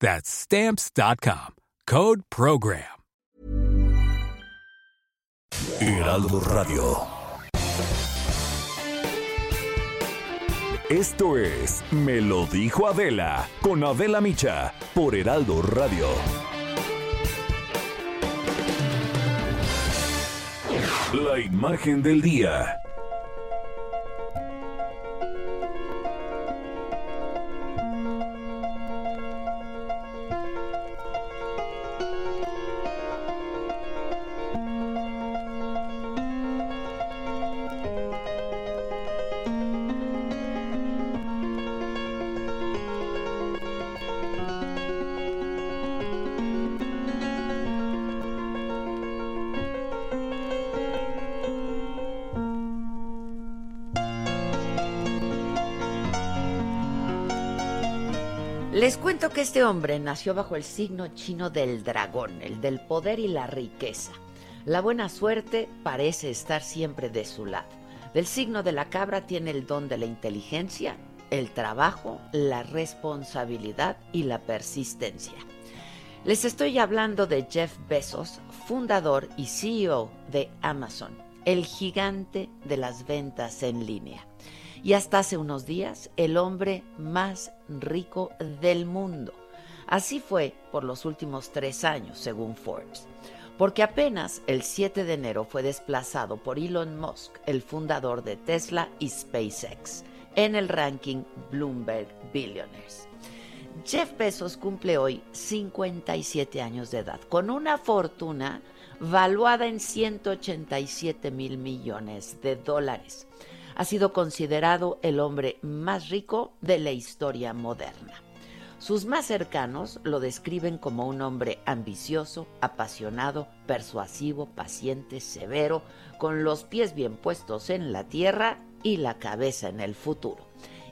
That's Stamps.com. Code Program. Heraldo Radio. Esto es Me lo dijo Adela con Adela Micha por Heraldo Radio. La imagen del día. Este hombre nació bajo el signo chino del dragón, el del poder y la riqueza. La buena suerte parece estar siempre de su lado. Del signo de la cabra tiene el don de la inteligencia, el trabajo, la responsabilidad y la persistencia. Les estoy hablando de Jeff Bezos, fundador y CEO de Amazon, el gigante de las ventas en línea y hasta hace unos días el hombre más rico del mundo. Así fue por los últimos tres años, según Forbes, porque apenas el 7 de enero fue desplazado por Elon Musk, el fundador de Tesla y SpaceX, en el ranking Bloomberg Billionaires. Jeff Bezos cumple hoy 57 años de edad, con una fortuna valuada en 187 mil millones de dólares ha sido considerado el hombre más rico de la historia moderna. Sus más cercanos lo describen como un hombre ambicioso, apasionado, persuasivo, paciente, severo, con los pies bien puestos en la tierra y la cabeza en el futuro.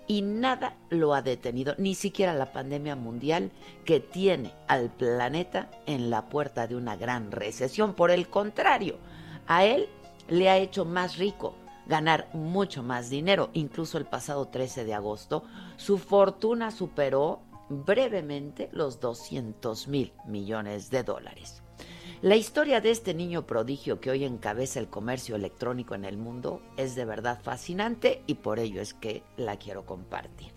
Y nada lo ha detenido, ni siquiera la pandemia mundial que tiene al planeta en la puerta de una gran recesión. Por el contrario, a él le ha hecho más rico, ganar mucho más dinero. Incluso el pasado 13 de agosto, su fortuna superó brevemente los 200 mil millones de dólares. La historia de este niño prodigio que hoy encabeza el comercio electrónico en el mundo es de verdad fascinante y por ello es que la quiero compartir.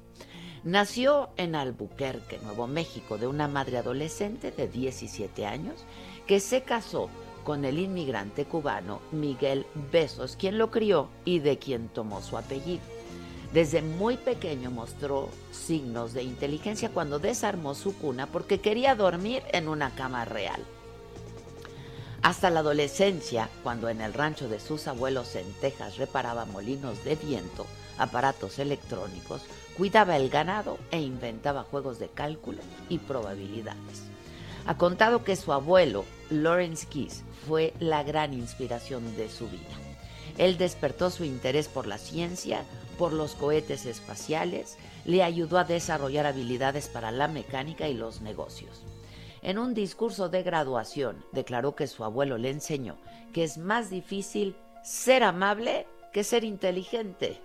Nació en Albuquerque, Nuevo México, de una madre adolescente de 17 años que se casó con el inmigrante cubano Miguel Besos, quien lo crió y de quien tomó su apellido. Desde muy pequeño mostró signos de inteligencia cuando desarmó su cuna porque quería dormir en una cama real. Hasta la adolescencia, cuando en el rancho de sus abuelos en Texas reparaba molinos de viento, aparatos electrónicos, cuidaba el ganado e inventaba juegos de cálculo y probabilidades. Ha contado que su abuelo, Lawrence Keys, fue la gran inspiración de su vida. Él despertó su interés por la ciencia, por los cohetes espaciales, le ayudó a desarrollar habilidades para la mecánica y los negocios. En un discurso de graduación declaró que su abuelo le enseñó que es más difícil ser amable que ser inteligente.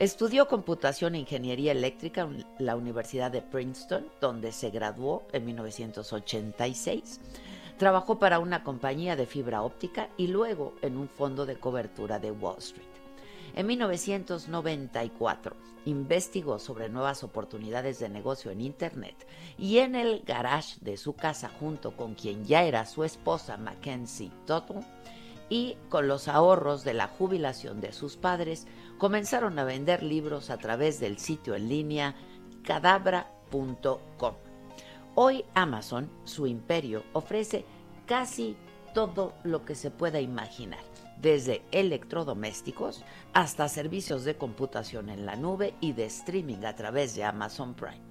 Estudió computación e ingeniería eléctrica en la Universidad de Princeton, donde se graduó en 1986. Trabajó para una compañía de fibra óptica y luego en un fondo de cobertura de Wall Street. En 1994 investigó sobre nuevas oportunidades de negocio en Internet y en el garage de su casa junto con quien ya era su esposa Mackenzie Tuttle, y con los ahorros de la jubilación de sus padres comenzaron a vender libros a través del sitio en línea cadabra.com. Hoy Amazon, su imperio, ofrece casi todo lo que se pueda imaginar, desde electrodomésticos hasta servicios de computación en la nube y de streaming a través de Amazon Prime.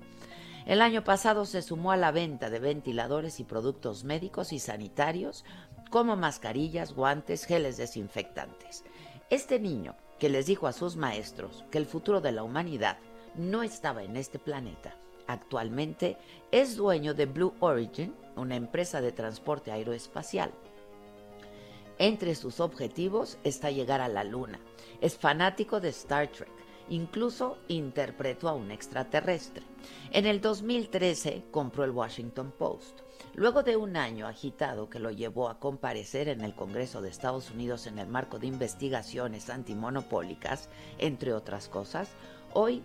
El año pasado se sumó a la venta de ventiladores y productos médicos y sanitarios como mascarillas, guantes, geles desinfectantes. Este niño que les dijo a sus maestros que el futuro de la humanidad no estaba en este planeta, actualmente es dueño de Blue Origin, una empresa de transporte aeroespacial. Entre sus objetivos está llegar a la Luna. Es fanático de Star Trek. Incluso interpretó a un extraterrestre. En el 2013 compró el Washington Post. Luego de un año agitado que lo llevó a comparecer en el Congreso de Estados Unidos en el marco de investigaciones antimonopólicas, entre otras cosas, hoy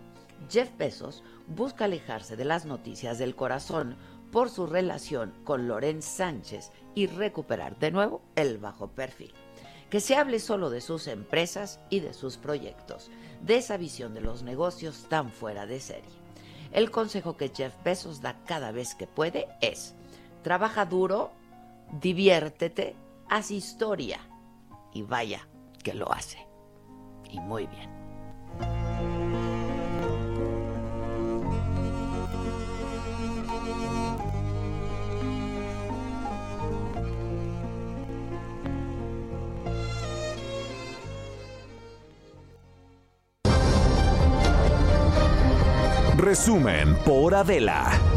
Jeff Bezos busca alejarse de las noticias del corazón por su relación con Lorenz Sánchez y recuperar de nuevo el bajo perfil. Que se hable solo de sus empresas y de sus proyectos, de esa visión de los negocios tan fuera de serie. El consejo que Jeff Bezos da cada vez que puede es Trabaja duro, diviértete, haz historia. Y vaya que lo hace. Y muy bien. Resumen por Adela.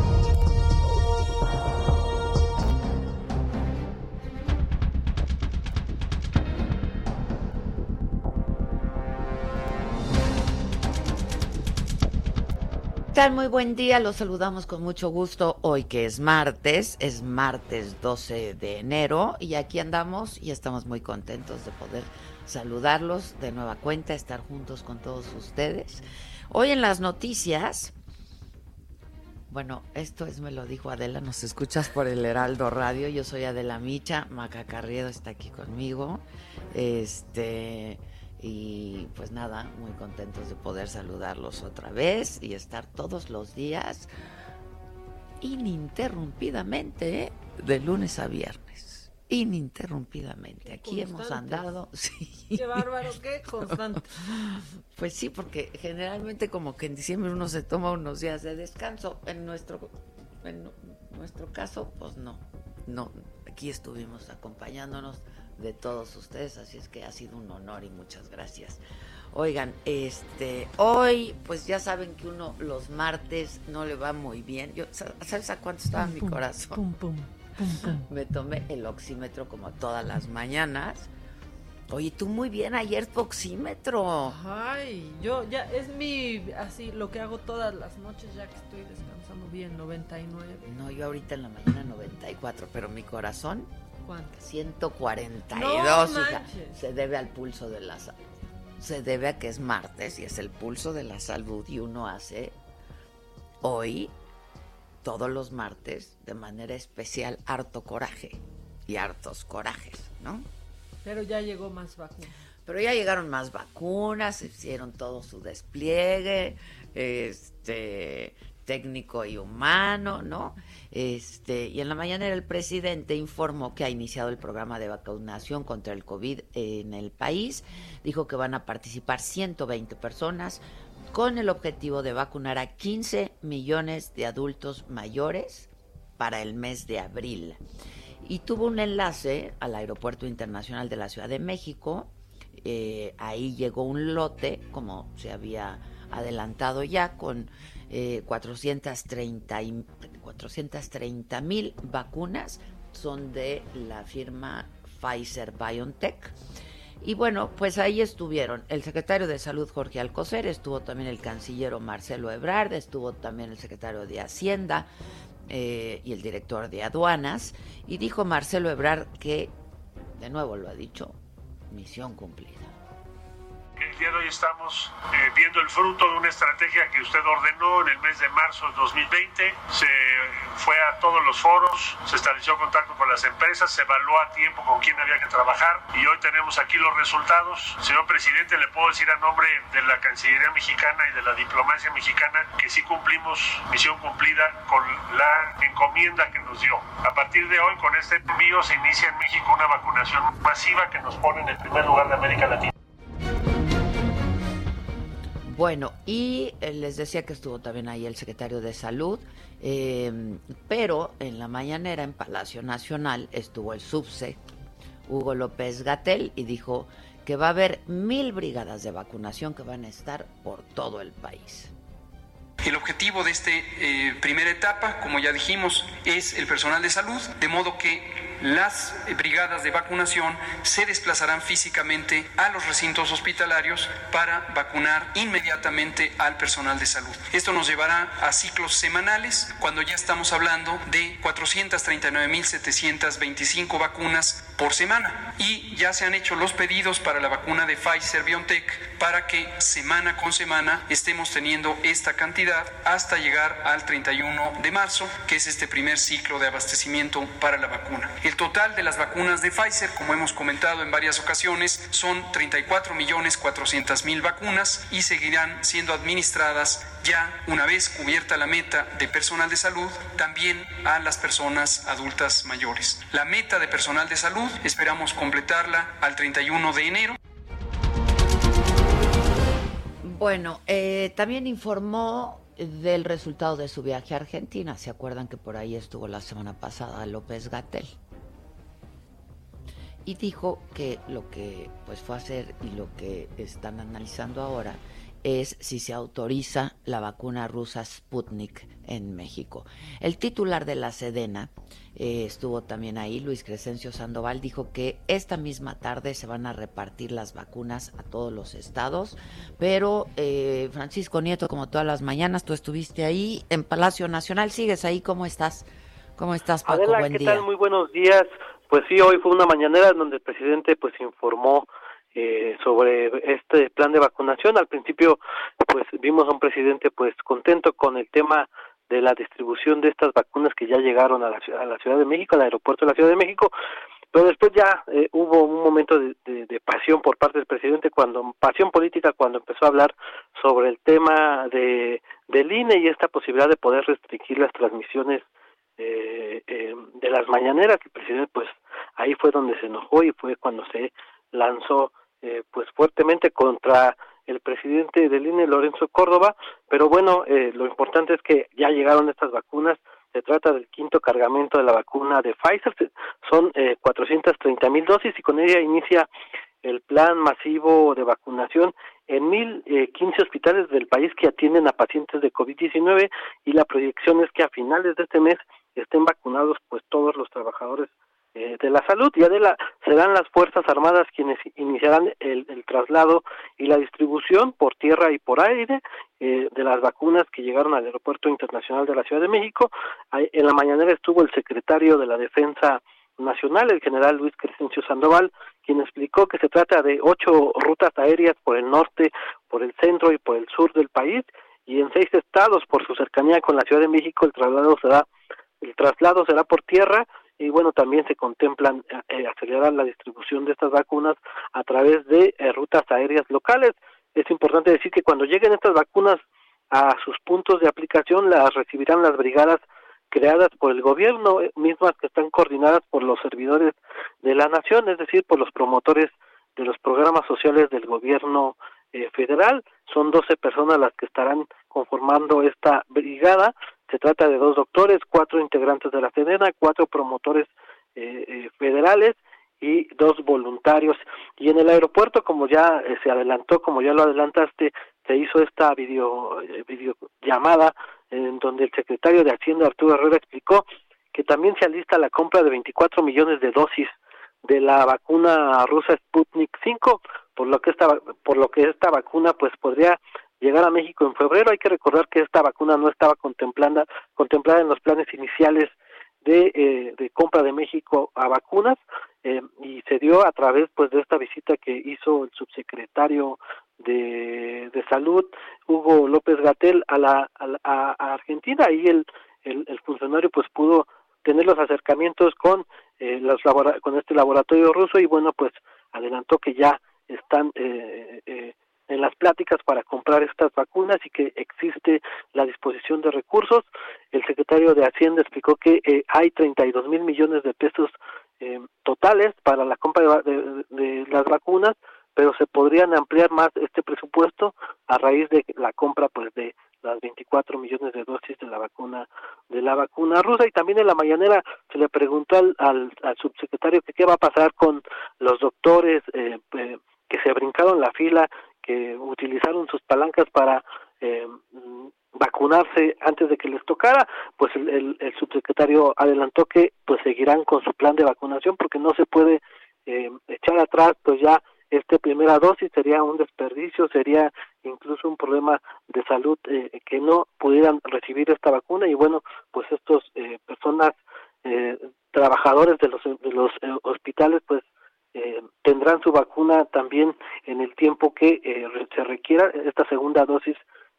Tal? Muy buen día, los saludamos con mucho gusto hoy que es martes, es martes 12 de enero y aquí andamos y estamos muy contentos de poder saludarlos de nueva cuenta, estar juntos con todos ustedes. Hoy en las noticias, bueno, esto es, me lo dijo Adela, nos escuchas por el Heraldo Radio, yo soy Adela Micha, Maca Carriedo está aquí conmigo, este... Y pues nada, muy contentos de poder saludarlos otra vez y estar todos los días ininterrumpidamente, ¿eh? de lunes a viernes. Ininterrumpidamente. Aquí hemos andado. Sí. Qué bárbaro, qué constante. Pues sí, porque generalmente como que en diciembre uno se toma unos días de descanso. En nuestro, en nuestro caso, pues no. No, aquí estuvimos acompañándonos de todos ustedes, así es que ha sido un honor y muchas gracias. Oigan, este, hoy pues ya saben que uno los martes no le va muy bien. Yo, ¿sabes a cuánto estaba mi corazón? Me tomé el oxímetro como todas las mañanas. Oye, tú muy bien ayer tu oxímetro. Ay, yo ya es mi así lo que hago todas las noches ya que estoy descansando bien, 99. No, yo ahorita en la mañana 94, pero mi corazón ¿Cuánto? 142, Se debe al pulso de la salud. Se debe a que es martes y es el pulso de la salud y uno hace hoy, todos los martes, de manera especial, harto coraje y hartos corajes, ¿no? Pero ya llegó más vacunas. Pero ya llegaron más vacunas, hicieron todo su despliegue, este, técnico y humano, ¿no? Este, y en la mañana el presidente informó que ha iniciado el programa de vacunación contra el COVID en el país. Dijo que van a participar 120 personas con el objetivo de vacunar a 15 millones de adultos mayores para el mes de abril. Y tuvo un enlace al Aeropuerto Internacional de la Ciudad de México. Eh, ahí llegó un lote, como se había adelantado ya, con eh, 430 mil vacunas son de la firma Pfizer BioNTech. Y bueno, pues ahí estuvieron el secretario de Salud Jorge Alcocer, estuvo también el canciller Marcelo Ebrard, estuvo también el secretario de Hacienda eh, y el director de aduanas. Y dijo Marcelo Ebrard que, de nuevo lo ha dicho, misión cumplida. Día de hoy estamos eh, viendo el fruto de una estrategia que usted ordenó en el mes de marzo de 2020. Se fue a todos los foros, se estableció contacto con las empresas, se evaluó a tiempo con quién había que trabajar y hoy tenemos aquí los resultados. Señor presidente, le puedo decir a nombre de la Cancillería mexicana y de la diplomacia mexicana que sí cumplimos misión cumplida con la encomienda que nos dio. A partir de hoy, con este envío, se inicia en México una vacunación masiva que nos pone en el primer lugar de América Latina. Bueno, y eh, les decía que estuvo también ahí el secretario de Salud, eh, pero en la mañanera en Palacio Nacional estuvo el subse Hugo López Gatel y dijo que va a haber mil brigadas de vacunación que van a estar por todo el país. El objetivo de esta eh, primera etapa, como ya dijimos, es el personal de salud, de modo que las brigadas de vacunación se desplazarán físicamente a los recintos hospitalarios para vacunar inmediatamente al personal de salud. Esto nos llevará a ciclos semanales cuando ya estamos hablando de 439.725 vacunas por semana y ya se han hecho los pedidos para la vacuna de Pfizer BioNTech para que semana con semana estemos teniendo esta cantidad hasta llegar al 31 de marzo, que es este primer ciclo de abastecimiento para la vacuna. El total de las vacunas de Pfizer, como hemos comentado en varias ocasiones, son 34 millones 400 mil vacunas y seguirán siendo administradas ya una vez cubierta la meta de personal de salud, también a las personas adultas mayores. La meta de personal de salud esperamos completarla al 31 de enero. Bueno, eh, también informó del resultado de su viaje a Argentina. ¿Se acuerdan que por ahí estuvo la semana pasada López Gatel? Y dijo que lo que pues fue a hacer y lo que están analizando ahora es si se autoriza la vacuna rusa Sputnik en México. El titular de la Sedena eh, estuvo también ahí, Luis Crescencio Sandoval, dijo que esta misma tarde se van a repartir las vacunas a todos los estados, pero eh, Francisco Nieto, como todas las mañanas, tú estuviste ahí en Palacio Nacional, sigues ahí, ¿cómo estás? ¿Cómo estás, Paco? Adela, Buen ¿qué día. tal? Muy buenos días. Pues sí, hoy fue una mañanera donde el presidente pues informó eh, sobre este plan de vacunación. Al principio pues vimos a un presidente pues contento con el tema de la distribución de estas vacunas que ya llegaron a la, a la Ciudad de México, al aeropuerto de la Ciudad de México, pero después ya eh, hubo un momento de, de, de, pasión por parte del presidente cuando pasión política cuando empezó a hablar sobre el tema de del INE y esta posibilidad de poder restringir las transmisiones eh, eh, de las mañaneras el presidente pues ahí fue donde se enojó y fue cuando se lanzó eh, pues fuertemente contra el presidente del INE Lorenzo Córdoba. Pero bueno eh, lo importante es que ya llegaron estas vacunas. Se trata del quinto cargamento de la vacuna de Pfizer. Son eh, 430 mil dosis y con ella inicia el plan masivo de vacunación en mil eh, quince hospitales del país que atienden a pacientes de COVID-19 y la proyección es que a finales de este mes estén vacunados pues todos los trabajadores eh, de la salud. Y Adela serán las fuerzas armadas quienes iniciarán el, el traslado y la distribución por tierra y por aire eh, de las vacunas que llegaron al aeropuerto internacional de la Ciudad de México. En la mañanera estuvo el secretario de la defensa nacional el general Luis Crescencio Sandoval quien explicó que se trata de ocho rutas aéreas por el norte por el centro y por el sur del país y en seis estados por su cercanía con la Ciudad de México el traslado será el traslado será por tierra y bueno también se contemplan eh, acelerar la distribución de estas vacunas a través de eh, rutas aéreas locales. Es importante decir que cuando lleguen estas vacunas a sus puntos de aplicación las recibirán las brigadas creadas por el gobierno eh, mismas que están coordinadas por los servidores de la nación es decir por los promotores de los programas sociales del gobierno eh, federal. Son 12 personas las que estarán conformando esta brigada se trata de dos doctores, cuatro integrantes de la Sedena, cuatro promotores eh, eh, federales y dos voluntarios. Y en el aeropuerto, como ya eh, se adelantó, como ya lo adelantaste, se hizo esta video, eh, videollamada en donde el secretario de Hacienda, Arturo Herrera, explicó que también se alista la compra de 24 millones de dosis de la vacuna rusa Sputnik 5, por lo que esta, por lo que esta vacuna pues podría llegar a México en febrero. Hay que recordar que esta vacuna no estaba contemplada, contemplada en los planes iniciales de, eh, de compra de México a vacunas eh, y se dio a través pues de esta visita que hizo el subsecretario de, de salud Hugo López Gatel a la a, a Argentina y el el, funcionario pues pudo tener los acercamientos con eh, los con este laboratorio ruso y bueno pues adelantó que ya están eh, eh, en las pláticas para comprar estas vacunas y que existe la disposición de recursos. El secretario de Hacienda explicó que eh, hay 32 mil millones de pesos eh, totales para la compra de, las vacunas, pero se podrían ampliar más este presupuesto a raíz de la compra pues de las 24 millones de dosis de la vacuna de la vacuna rusa y también en la mañanera se le preguntó al, al, subsecretario que qué va a pasar con los doctores eh, que se brincaron la fila que utilizaron sus palancas para eh, vacunarse antes de que les tocara, pues el, el, subsecretario adelantó que pues seguirán con su plan de vacunación porque no se puede eh, echar atrás pues ya esta primera dosis sería un desperdicio, sería incluso un problema de salud eh, que no pudieran recibir esta vacuna. Y bueno, pues estos eh, personas eh, trabajadores de los de los hospitales pues eh, tendrán su vacuna también en el tiempo que eh, se requiera esta segunda dosis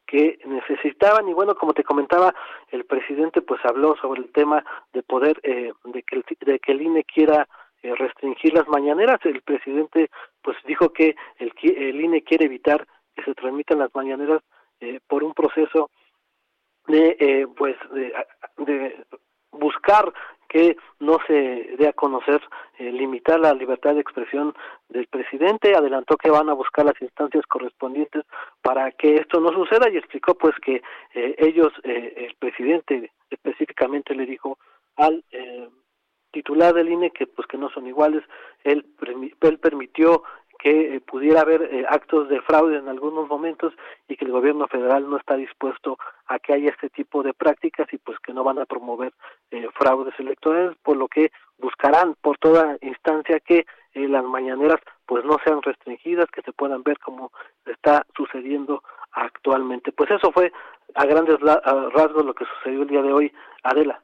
que necesitaban. Y bueno como te comentaba el presidente pues habló sobre el tema de poder eh, de que el, de que el INE quiera restringir las mañaneras. El presidente pues dijo que el, el INE quiere evitar que se transmitan las mañaneras por un proceso de pues de, de buscar que no se dé a conocer, eh, limitar la libertad de expresión del presidente, adelantó que van a buscar las instancias correspondientes para que esto no suceda y explicó pues que eh, ellos, eh, el presidente específicamente le dijo al titular del INE que pues que no son iguales, él, él permitió que eh, pudiera haber eh, actos de fraude en algunos momentos y que el gobierno federal no está dispuesto a que haya este tipo de prácticas y pues que no van a promover eh, fraudes electorales, por lo que buscarán por toda instancia que las mañaneras pues no sean restringidas, que se puedan ver como está sucediendo actualmente. Pues eso fue a grandes rasgos lo que sucedió el día de hoy, Adela.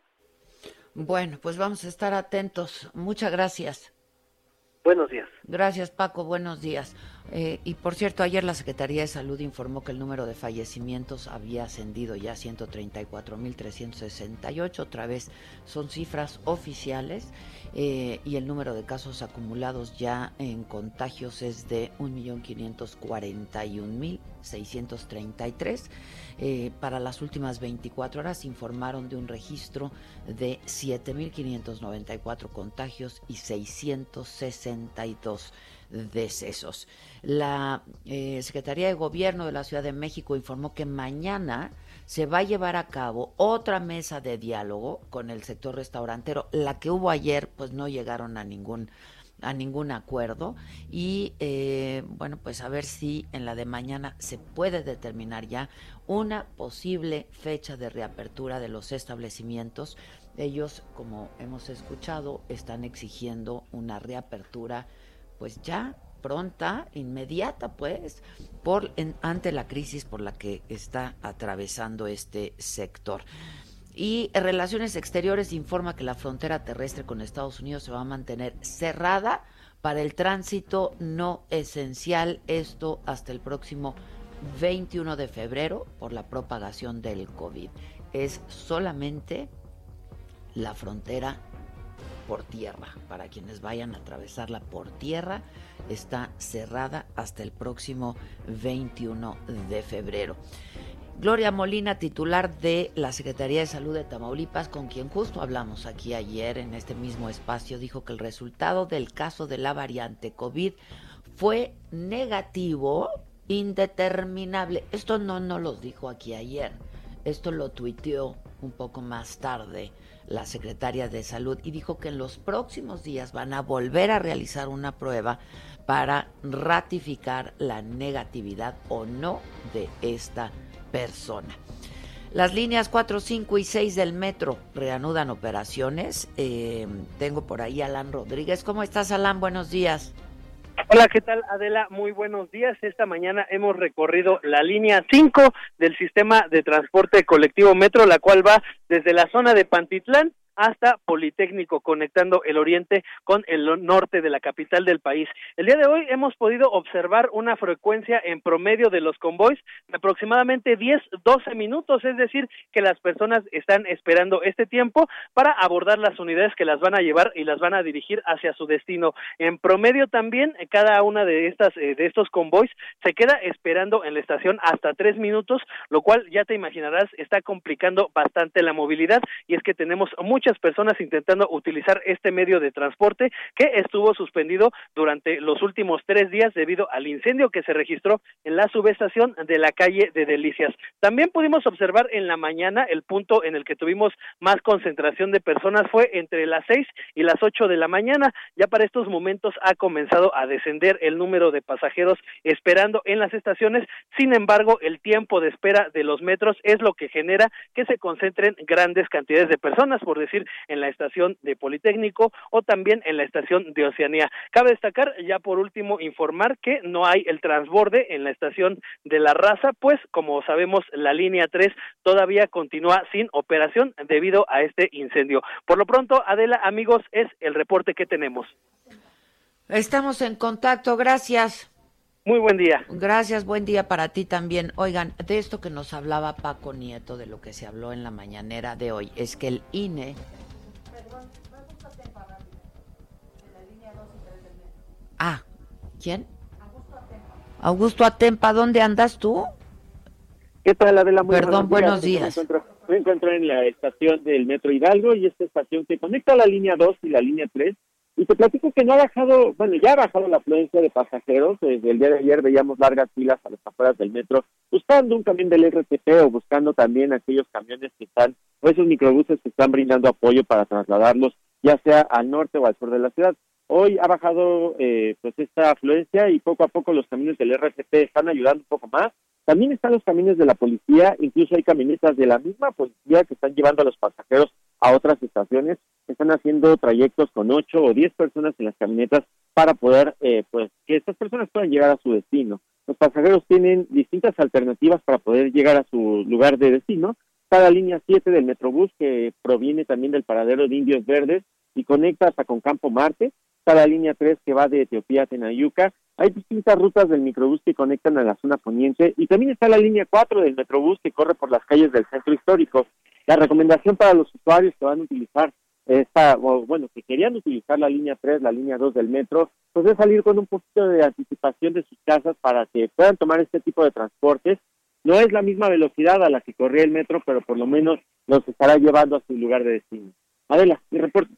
Bueno, pues vamos a estar atentos. Muchas gracias. Buenos días. Gracias, Paco. Buenos días. Eh, y por cierto, ayer la Secretaría de Salud informó que el número de fallecimientos había ascendido ya a 134.368. Otra vez son cifras oficiales. Eh, y el número de casos acumulados ya en contagios es de 1.541.633. Eh, para las últimas 24 horas informaron de un registro de 7.594 contagios y 662 decesos. La eh, Secretaría de Gobierno de la Ciudad de México informó que mañana se va a llevar a cabo otra mesa de diálogo con el sector restaurantero. La que hubo ayer, pues no llegaron a ningún a ningún acuerdo y eh, bueno pues a ver si en la de mañana se puede determinar ya una posible fecha de reapertura de los establecimientos ellos como hemos escuchado están exigiendo una reapertura pues ya pronta, inmediata, pues, por ante la crisis por la que está atravesando este sector. Y Relaciones Exteriores informa que la frontera terrestre con Estados Unidos se va a mantener cerrada para el tránsito no esencial, esto hasta el próximo 21 de febrero por la propagación del COVID. Es solamente la frontera por tierra. Para quienes vayan a atravesarla por tierra, está cerrada hasta el próximo 21 de febrero. Gloria Molina, titular de la Secretaría de Salud de Tamaulipas, con quien justo hablamos aquí ayer en este mismo espacio, dijo que el resultado del caso de la variante COVID fue negativo, indeterminable. Esto no nos lo dijo aquí ayer, esto lo tuiteó un poco más tarde la secretaria de Salud y dijo que en los próximos días van a volver a realizar una prueba para ratificar la negatividad o no de esta persona. Las líneas 4, 5 y 6 del metro reanudan operaciones. Eh, tengo por ahí a Alan Rodríguez. ¿Cómo estás, Alan? Buenos días. Hola, ¿qué tal Adela? Muy buenos días. Esta mañana hemos recorrido la línea 5 del sistema de transporte colectivo Metro, la cual va desde la zona de Pantitlán hasta Politécnico, conectando el oriente con el norte de la capital del país. El día de hoy hemos podido observar una frecuencia en promedio de los convoys de aproximadamente 10, 12 minutos, es decir, que las personas están esperando este tiempo para abordar las unidades que las van a llevar y las van a dirigir hacia su destino. En promedio también, cada una de estas eh, de estos convoys se queda esperando en la estación hasta tres minutos, lo cual ya te imaginarás está complicando bastante la movilidad y es que tenemos muchas personas intentando utilizar este medio de transporte que estuvo suspendido durante los últimos tres días debido al incendio que se registró en la subestación de la calle de Delicias. También pudimos observar en la mañana el punto en el que tuvimos más concentración de personas fue entre las seis y las ocho de la mañana. Ya para estos momentos ha comenzado a descender el número de pasajeros esperando en las estaciones. Sin embargo, el tiempo de espera de los metros es lo que genera que se concentren grandes cantidades de personas, por decir, en la estación de Politécnico o también en la estación de Oceanía. Cabe destacar, ya por último, informar que no hay el transborde en la estación de La Raza, pues como sabemos, la línea 3 todavía continúa sin operación debido a este incendio. Por lo pronto, Adela, amigos, es el reporte que tenemos. Estamos en contacto, gracias. Muy buen día. Gracias, buen día para ti también. Oigan, de esto que nos hablaba Paco Nieto, de lo que se habló en la mañanera de hoy, es que el INE... Ah, ¿quién? Augusto Atempa, ¿dónde andas tú? ¿Qué tal, Adela? Muy Perdón, buenos días. Me encuentro, me encuentro, en la estación del Metro Hidalgo y esta estación que conecta la línea 2 y la línea 3 y te platico que no ha bajado, bueno, ya ha bajado la afluencia de pasajeros. Desde el día de ayer veíamos largas filas a las afueras del metro, buscando un camión del RTP o buscando también aquellos camiones que están, o esos microbuses que están brindando apoyo para trasladarlos, ya sea al norte o al sur de la ciudad. Hoy ha bajado eh, pues esta afluencia y poco a poco los camiones del RTP están ayudando un poco más. También están los camiones de la policía, incluso hay camionetas de la misma policía que están llevando a los pasajeros a otras estaciones, están haciendo trayectos con ocho o diez personas en las camionetas para poder, eh, pues, que estas personas puedan llegar a su destino. Los pasajeros tienen distintas alternativas para poder llegar a su lugar de destino. Cada línea 7 del Metrobús, que proviene también del paradero de Indios Verdes y conecta hasta con Campo Marte. Cada línea 3 que va de Etiopía a Tenayuca. Hay distintas rutas del Microbús que conectan a la zona poniente. Y también está la línea 4 del Metrobús que corre por las calles del centro histórico. La recomendación para los usuarios que van a utilizar esta, o bueno, que querían utilizar la línea 3, la línea 2 del metro, pues es salir con un poquito de anticipación de sus casas para que puedan tomar este tipo de transportes. No es la misma velocidad a la que corría el metro, pero por lo menos los estará llevando a su lugar de destino. Adela, mi reporte.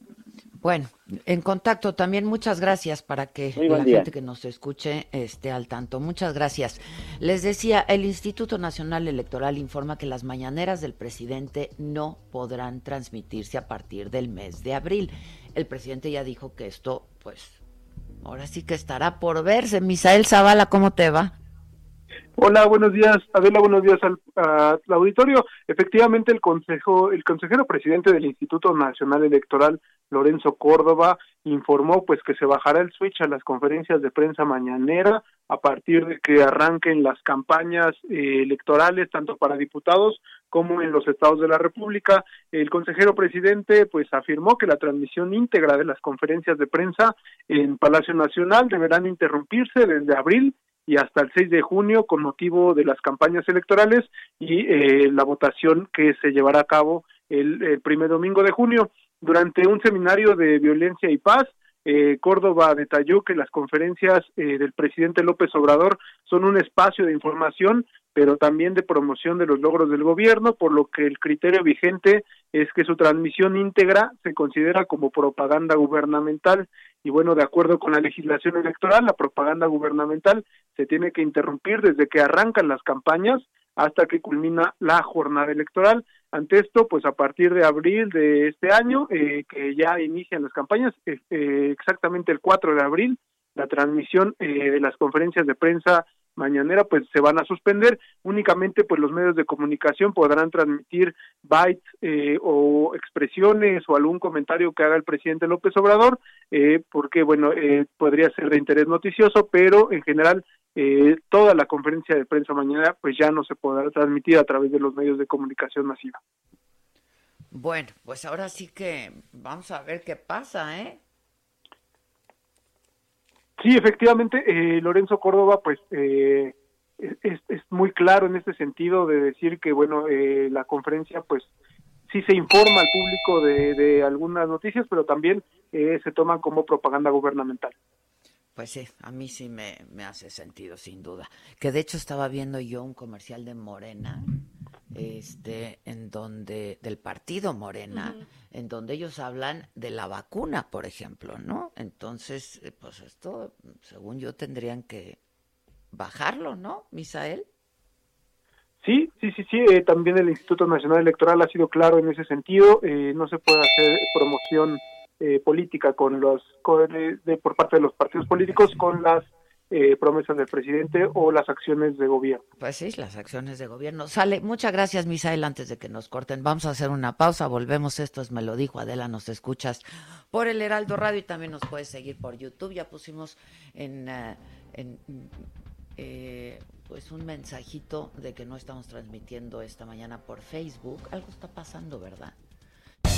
Bueno, en contacto también, muchas gracias para que la gente que nos escuche esté al tanto. Muchas gracias. Les decía, el Instituto Nacional Electoral informa que las mañaneras del presidente no podrán transmitirse a partir del mes de abril. El presidente ya dijo que esto, pues, ahora sí que estará por verse. Misael Zavala, ¿cómo te va? Hola, buenos días, Adela, buenos días al, auditorio. Efectivamente, el consejo, el consejero presidente del Instituto Nacional Electoral, Lorenzo Córdoba, informó pues que se bajará el switch a las conferencias de prensa mañanera a partir de que arranquen las campañas eh, electorales tanto para diputados como en los estados de la República. El consejero presidente pues afirmó que la transmisión íntegra de las conferencias de prensa en Palacio Nacional deberán interrumpirse desde abril y hasta el 6 de junio con motivo de las campañas electorales y eh, la votación que se llevará a cabo el, primer domingo de junio. Durante un seminario de violencia y paz, eh, Córdoba detalló que las conferencias eh, del presidente López Obrador son un espacio de información, pero también de promoción de los logros del gobierno, por lo que el criterio vigente es que su transmisión íntegra se considera como propaganda gubernamental y bueno, de acuerdo con la legislación electoral, la propaganda gubernamental se tiene que interrumpir desde que arrancan las campañas hasta que culmina la jornada electoral. Ante esto, pues a partir de abril de este año, eh, que ya inician las campañas, eh, eh, exactamente el 4 de abril, la transmisión de las conferencias de prensa mañanera pues se van a suspender únicamente pues los medios de comunicación podrán transmitir bytes eh, o expresiones o algún comentario que haga el presidente López Obrador eh, porque bueno eh, podría ser de interés noticioso pero en general toda la conferencia de prensa mañana pues ya no se podrá transmitir a través de los medios de comunicación masiva Bueno, pues ahora sí que vamos a ver qué pasa, ¿eh? Sí, efectivamente, eh, Lorenzo Córdoba, pues eh, es, es, muy claro en este sentido de decir que, bueno, eh, la conferencia, pues sí se informa al público de, de algunas noticias, pero también eh, se toman como propaganda gubernamental. Pues sí, a mí sí me, me hace sentido, sin duda. Que de hecho estaba viendo yo un comercial de Morena, este, en donde, del partido Morena, en donde ellos hablan de la vacuna, por ejemplo, ¿no? Entonces, eh, pues esto, según yo, tendrían que bajarlo, ¿no, Misael? Sí, sí, sí, sí. Eh, también el Instituto Nacional Electoral ha sido claro en ese sentido. Eh, no se puede hacer promoción eh, política con los de, por parte de los partidos políticos con las eh, promesas del presidente o las acciones de gobierno. Pues sí, las acciones de gobierno. Sale, muchas gracias, Misael, antes de que nos corten. Vamos a hacer una pausa, volvemos. Esto es Me lo dijo Adela, nos escuchas por el Heraldo Radio y también nos puedes seguir por YouTube. Ya pusimos en, uh, en eh, pues un mensajito de que no estamos transmitiendo esta mañana por Facebook. Algo está pasando, ¿verdad?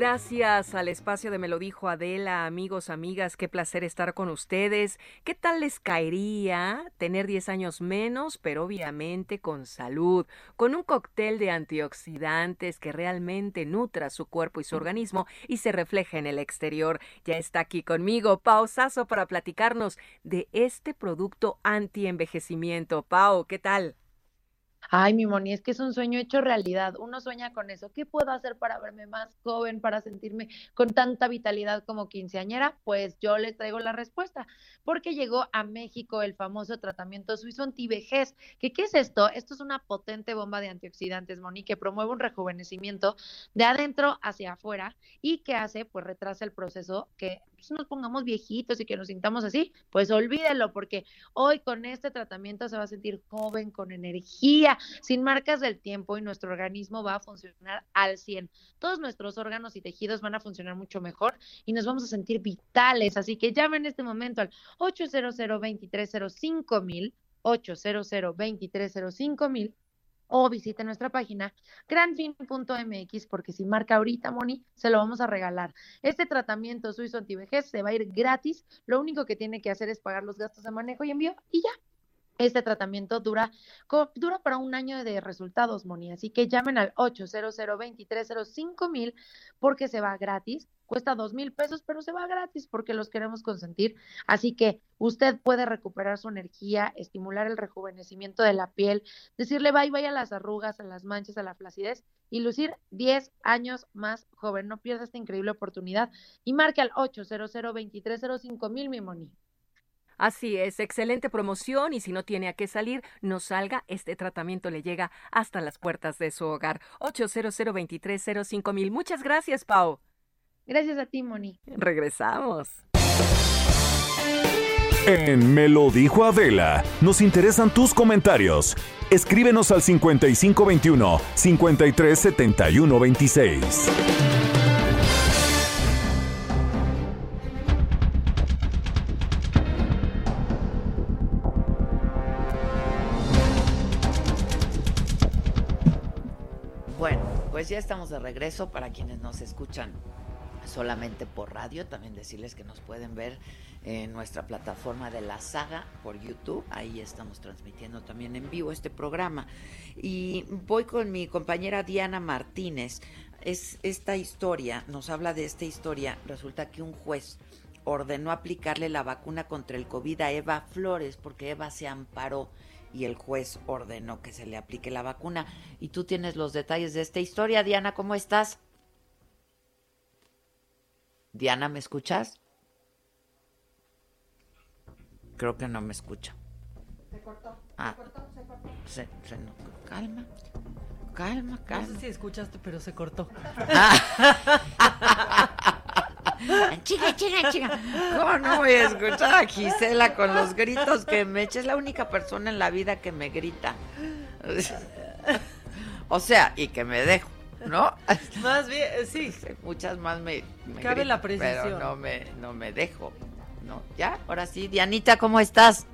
Gracias al espacio de Me lo dijo Adela, amigos, amigas, qué placer estar con ustedes. ¿Qué tal les caería tener 10 años menos, pero obviamente con salud, con un cóctel de antioxidantes que realmente nutra su cuerpo y su organismo y se refleja en el exterior? Ya está aquí conmigo Pausazo para platicarnos de este producto anti-envejecimiento. Pau, ¿qué tal? Ay, mi Moni, es que es un sueño hecho realidad. Uno sueña con eso. ¿Qué puedo hacer para verme más joven, para sentirme con tanta vitalidad como quinceañera? Pues yo les traigo la respuesta, porque llegó a México el famoso tratamiento suizo antivejez. ¿Qué, ¿Qué es esto? Esto es una potente bomba de antioxidantes, Moni, que promueve un rejuvenecimiento de adentro hacia afuera y que hace, pues retrasa el proceso que pues, nos pongamos viejitos y que nos sintamos así. Pues olvídelo, porque hoy con este tratamiento se va a sentir joven, con energía sin marcas del tiempo y nuestro organismo va a funcionar al 100. Todos nuestros órganos y tejidos van a funcionar mucho mejor y nos vamos a sentir vitales. Así que llame en este momento al 800 2305 mil 800 2305 mil o visite nuestra página grandfin.mx porque si marca ahorita, Moni, se lo vamos a regalar. Este tratamiento suizo antivejez se va a ir gratis. Lo único que tiene que hacer es pagar los gastos de manejo y envío y ya. Este tratamiento dura, dura para un año de resultados, Moni. Así que llamen al 800 2305 mil porque se va gratis. Cuesta dos mil pesos, pero se va gratis porque los queremos consentir. Así que usted puede recuperar su energía, estimular el rejuvenecimiento de la piel, decirle bye bye a las arrugas, a las manchas, a la flacidez y lucir 10 años más joven. No pierda esta increíble oportunidad y marque al 800 2305 mil, mi Moni. Así es, excelente promoción y si no tiene a qué salir, no salga, este tratamiento le llega hasta las puertas de su hogar. 800 mil. Muchas gracias, Pau. Gracias a ti, Moni. Regresamos. En Me lo dijo Adela, nos interesan tus comentarios. Escríbenos al 5521 537126. Ya estamos de regreso para quienes nos escuchan solamente por radio, también decirles que nos pueden ver en nuestra plataforma de la saga por YouTube, ahí estamos transmitiendo también en vivo este programa. Y voy con mi compañera Diana Martínez. Es esta historia, nos habla de esta historia, resulta que un juez ordenó aplicarle la vacuna contra el COVID a Eva Flores porque Eva se amparó y el juez ordenó que se le aplique la vacuna. Y tú tienes los detalles de esta historia. Diana, ¿cómo estás? Diana, ¿me escuchas? Creo que no me escucha. Se cortó. Ah. Se cortó, se cortó. Se, se, no, calma. Calma, calma. No sé si escuchaste, pero se cortó. chica, chica, chica. ¿Cómo no voy a escuchar a Gisela con los gritos que me echa? Es la única persona en la vida que me grita. O sea, y que me dejo, ¿no? Más bien, eh, sí. Muchas más me, me Cabe gritan, la precisión. Pero no me, no me dejo. ¿No? ¿Ya? Ahora sí. Dianita, ¿cómo estás?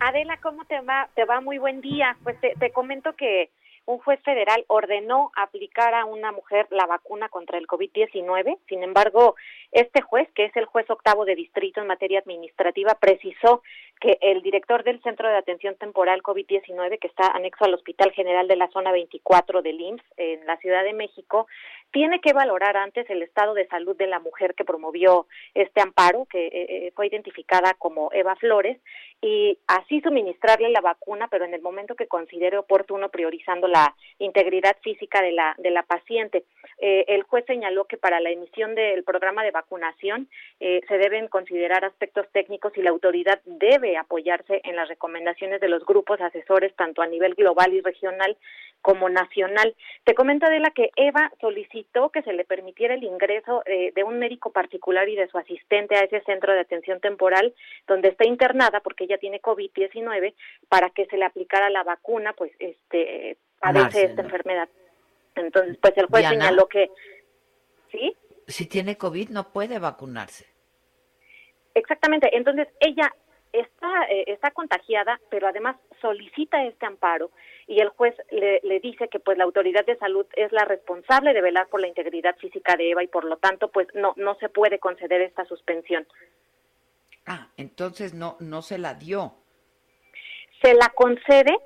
Adela, ¿cómo te va? Te va muy buen día. Pues te, te comento que un juez federal ordenó aplicar a una mujer la vacuna contra el COVID-19. Sin embargo, este juez, que es el juez octavo de distrito en materia administrativa, precisó que el director del Centro de Atención Temporal COVID-19, que está anexo al Hospital General de la Zona 24 del IMSS en la Ciudad de México, tiene que valorar antes el estado de salud de la mujer que promovió este amparo, que eh, eh, fue identificada como Eva Flores, y así suministrarle la vacuna, pero en el momento que considere oportuno, priorizando la integridad física de la, de la paciente. Eh, el juez señaló que para la emisión del programa de vacunación eh, se deben considerar aspectos técnicos y la autoridad debe apoyarse en las recomendaciones de los grupos asesores, tanto a nivel global y regional como nacional. Te comento, Adela, que Eva solicitó que se le permitiera el ingreso eh, de un médico particular y de su asistente a ese centro de atención temporal donde está internada porque ella tiene COVID-19 para que se le aplicara la vacuna, pues este padece Marcela. esta enfermedad. Entonces, pues el juez Diana. señaló que sí, Si tiene COVID, no puede vacunarse. Exactamente. Entonces, ella está, eh, está contagiada, pero además solicita este amparo y el juez le, le dice que pues la autoridad de salud es la responsable de velar por la integridad física de Eva y por lo tanto pues no no se puede conceder esta suspensión. Ah, entonces no, no se la dio. Se la concede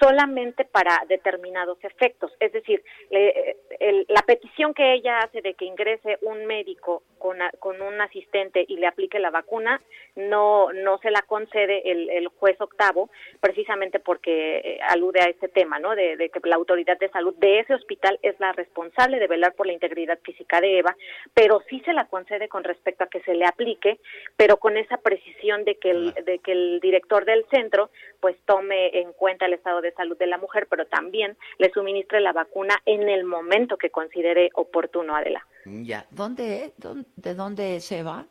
solamente para determinados efectos, es decir, le- el- la petición que ella hace de que ingrese un médico con, a- con un asistente y le aplique la vacuna, no, no se la concede el, el juez octavo, precisamente porque eh, alude a este tema, ¿no? De, de que la autoridad de salud de ese hospital es la responsable de velar por la integridad física de Eva, pero sí se la concede con respecto a que se le aplique, pero con esa precisión de que el, de que el director del centro pues tome en cuenta el estado de salud de la mujer, pero también le suministre la vacuna en el momento que considere oportuno, Adela. Ya. ¿Dónde, dónde- ¿De dónde se va?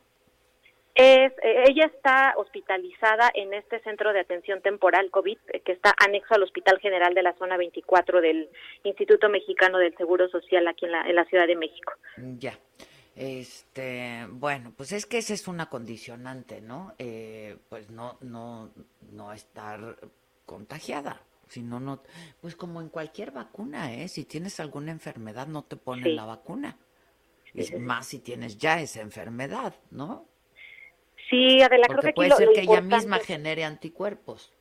Es, eh, ella está hospitalizada en este centro de atención temporal COVID eh, que está anexo al Hospital General de la Zona 24 del Instituto Mexicano del Seguro Social aquí en la, en la Ciudad de México. Ya. Este, bueno, pues es que esa es una condicionante, ¿no? Eh, pues no, no, no estar contagiada. Si no, no, pues como en cualquier vacuna, ¿eh? Si tienes alguna enfermedad, no te ponen Sí. la vacuna. Es sí, más si tienes ya esa enfermedad, ¿no? Sí, Adela, creo Porque que aquí puede ser lo que ella misma genere anticuerpos.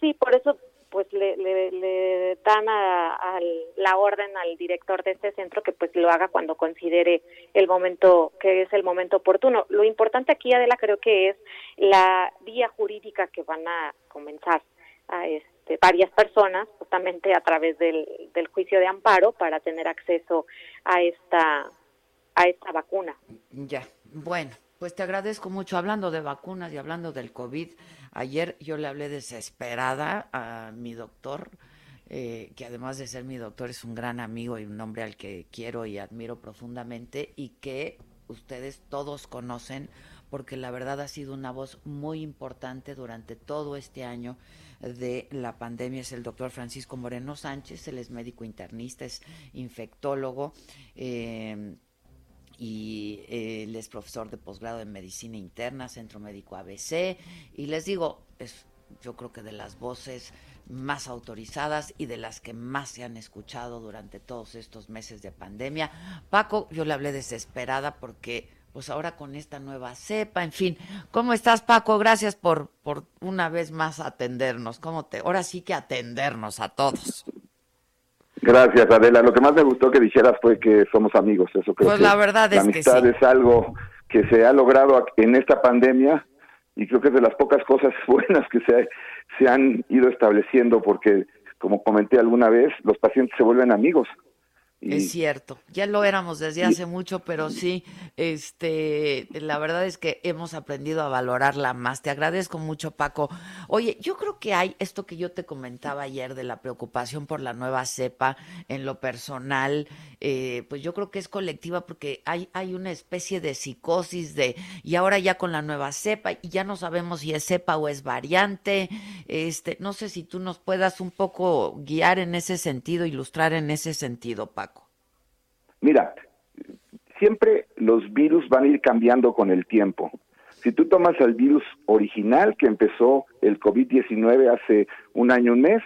Sí, por eso pues le, le, le dan a, la orden al director de este centro que pues lo haga cuando considere el momento que es el momento oportuno. Lo importante aquí, Adela, creo que es la vía jurídica que van a comenzar a este, varias personas justamente a través del, del juicio de amparo para tener acceso a esta a esta vacuna. Ya, bueno, pues te agradezco mucho. Hablando de vacunas y hablando del COVID, ayer yo le hablé desesperada a mi doctor, eh, que además de ser mi doctor es un gran amigo y un hombre al que quiero y admiro profundamente y que ustedes todos conocen porque la verdad ha sido una voz muy importante durante todo este año de la pandemia. Es el doctor Francisco Moreno Sánchez, él es médico internista, es infectólogo. eh, y eh, él es profesor de posgrado en medicina interna, Centro Médico ABC, y les digo, es yo creo que de las voces más autorizadas y de las que más se han escuchado durante todos estos meses de pandemia. Paco, yo le hablé desesperada porque pues ahora con esta nueva cepa, en fin, ¿cómo estás Paco? Gracias por por una vez más atendernos. ¿Cómo te? Ahora sí que atendernos a todos. Gracias, Adela. Lo que más me gustó que dijeras fue que somos amigos. Eso creo Pues que la verdad es que amistad sí. es algo que se ha logrado en esta pandemia y creo que es de las pocas cosas buenas que se, se han ido estableciendo porque, como comenté alguna vez, los pacientes se vuelven amigos es cierto, ya lo éramos desde hace mucho, pero sí, este, la verdad es que hemos aprendido a valorarla más. Te agradezco mucho, Paco. Oye, yo creo que hay esto que yo te comentaba ayer de la preocupación por la nueva cepa en lo personal, eh, pues yo creo que es colectiva porque hay, hay una especie de psicosis de, y ahora ya con la nueva cepa, y ya no sabemos si es cepa o es variante. Este, no sé si tú nos puedas un poco guiar en ese sentido, ilustrar en ese sentido, Paco. Mira, siempre los virus van a ir cambiando con el tiempo. Si tú tomas el virus original que empezó el COVID-19 hace un año, un mes,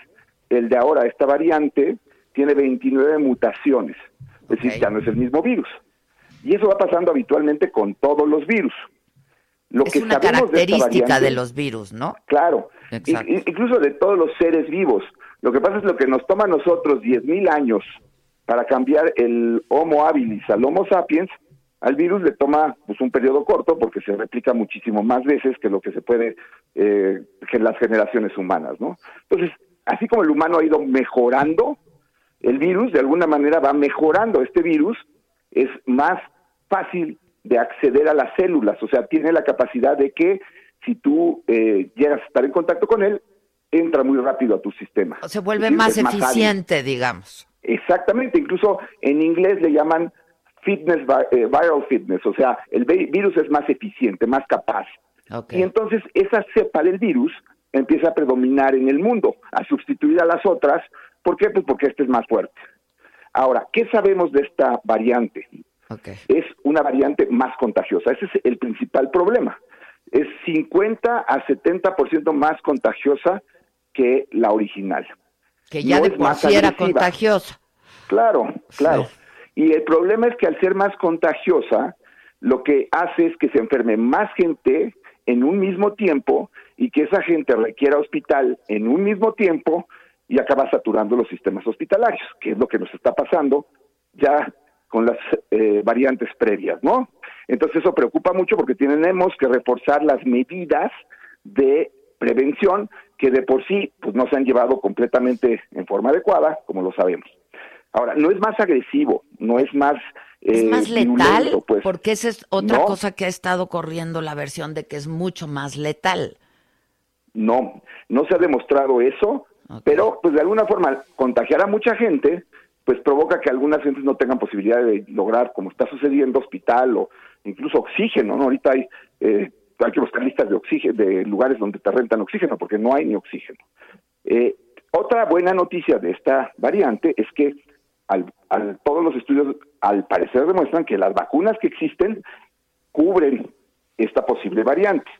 el de ahora, esta variante, tiene 29 mutaciones. Es decir, ya no es el mismo virus. Y eso va pasando habitualmente con todos los virus. Lo es una característica de, los virus, ¿no? Claro, incluso de todos los seres vivos. Lo que pasa es lo que nos toma a nosotros 10.000 años para cambiar el Homo habilis al Homo sapiens, al virus le toma pues un periodo corto porque se replica muchísimo más veces que lo que se puede eh, en las generaciones humanas, ¿no? Entonces, así como el humano ha ido mejorando, el virus de alguna manera va mejorando. Este virus es más fácil de acceder a las células, o sea, tiene la capacidad de que si tú eh, llegas a estar en contacto con él, entra muy rápido a tu sistema. Se vuelve más eficiente, digamos. Exactamente, incluso en inglés le llaman fitness, eh, viral fitness, o sea, el virus es más eficiente, más capaz. Y entonces esa cepa del virus empieza a predominar en el mundo, a sustituir a las otras. ¿Por qué? Pues porque este es más fuerte. Ahora, ¿qué sabemos de esta variante? Es una variante más contagiosa. Ese es el principal problema. Es 50 a 70% más contagiosa que la original. Que ya de por sí era contagiosa. Claro, claro. Y el problema es que al ser más contagiosa, lo que hace es que se enferme más gente en un mismo tiempo y que esa gente requiera hospital en un mismo tiempo y acaba saturando los sistemas hospitalarios, que es lo que nos está pasando ya con las eh, variantes previas, ¿no? Entonces eso preocupa mucho porque tenemos que reforzar las medidas de prevención que de por sí pues no se han llevado completamente en forma adecuada, como lo sabemos. Ahora, no es más agresivo, no es más... ¿Es eh, más letal? Pues. Porque esa es otra cosa que ha estado corriendo la versión de que es mucho más letal. No, no se ha demostrado eso, pero pues de alguna forma contagiar a mucha gente pues provoca que algunas gentes no tengan posibilidad de lograr, como está sucediendo, hospital o incluso oxígeno, ¿no? Ahorita hay eh, hay que buscar listas de oxígeno, de lugares donde te rentan oxígeno, porque no hay ni oxígeno. Eh, otra buena noticia de esta variante es que al, todos los estudios al parecer demuestran que las vacunas que existen cubren esta posible variante.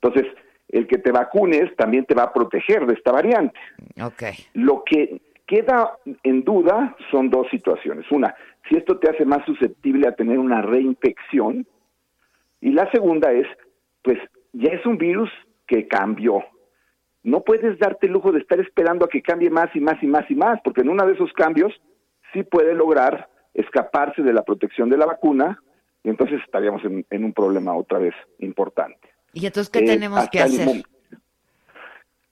Entonces, el que te vacunes también te va a proteger de esta variante. Okay. Lo que queda en duda son dos situaciones. Una, si esto te hace más susceptible a tener una reinfección, y la segunda es, pues ya es un virus que cambió. No puedes darte el lujo de estar esperando a que cambie más y más y más y más, porque en uno de esos cambios sí puede lograr escaparse de la protección de la vacuna y entonces estaríamos en, un problema otra vez importante. ¿Y entonces qué tenemos que hacer?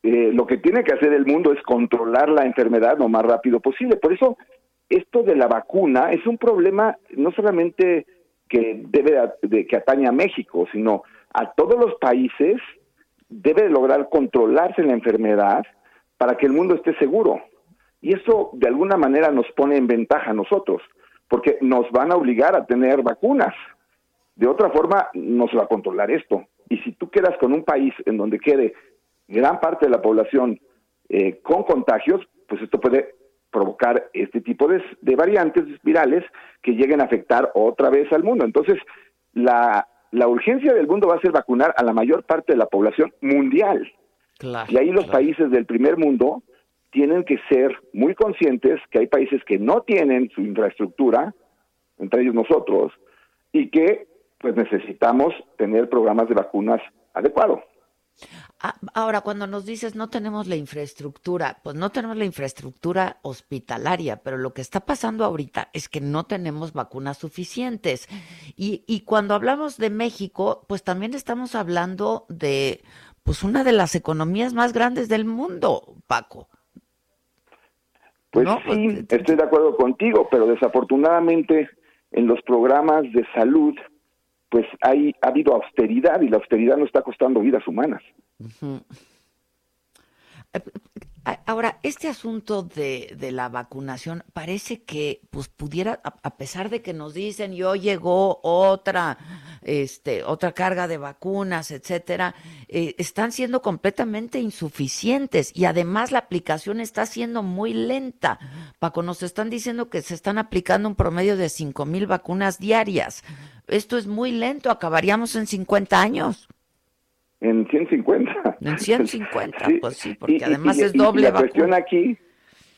Eh, lo que tiene que hacer el mundo es controlar la enfermedad lo más rápido posible. Por eso, esto de la vacuna es un problema no solamente que debe de, que atañe a México, sino a todos los países debe lograr controlarse la enfermedad para que el mundo esté seguro. Y eso de alguna manera nos pone en ventaja a nosotros, porque nos van a obligar a tener vacunas. De otra forma, no se va a controlar esto. Y si tú quedas con un país en donde quede gran parte de la población eh, con contagios, pues esto puede provocar este tipo de, variantes virales que lleguen a afectar otra vez al mundo. Entonces, la, la urgencia del mundo va a ser vacunar a la mayor parte de la población mundial. y ahí los países del primer mundo tienen que ser muy conscientes que hay países que no tienen su infraestructura, entre ellos nosotros, y que pues necesitamos tener programas de vacunas adecuados. Ah, ahora, cuando nos dices no tenemos la infraestructura, pues no tenemos la infraestructura hospitalaria, pero lo que está pasando ahorita es que no tenemos vacunas suficientes. Y, y cuando hablamos de México, pues también estamos hablando de pues una de las economías más grandes del mundo, Paco. Pues sí, estoy de acuerdo contigo, pero desafortunadamente en los programas de salud, pues hay, ha habido austeridad y la austeridad no está costando vidas humanas. Ahora, este asunto de, de, la vacunación parece que pues pudiera, a, pesar de que nos dicen yo llegó otra, este, otra carga de vacunas, etcétera, eh, están siendo completamente insuficientes y además la aplicación está siendo muy lenta. Paco, nos están diciendo que se están aplicando un promedio de cinco mil vacunas diarias. Esto es muy lento, acabaríamos en 50 años en 150. En 150, pues sí, porque además es doble. Y la cuestión aquí,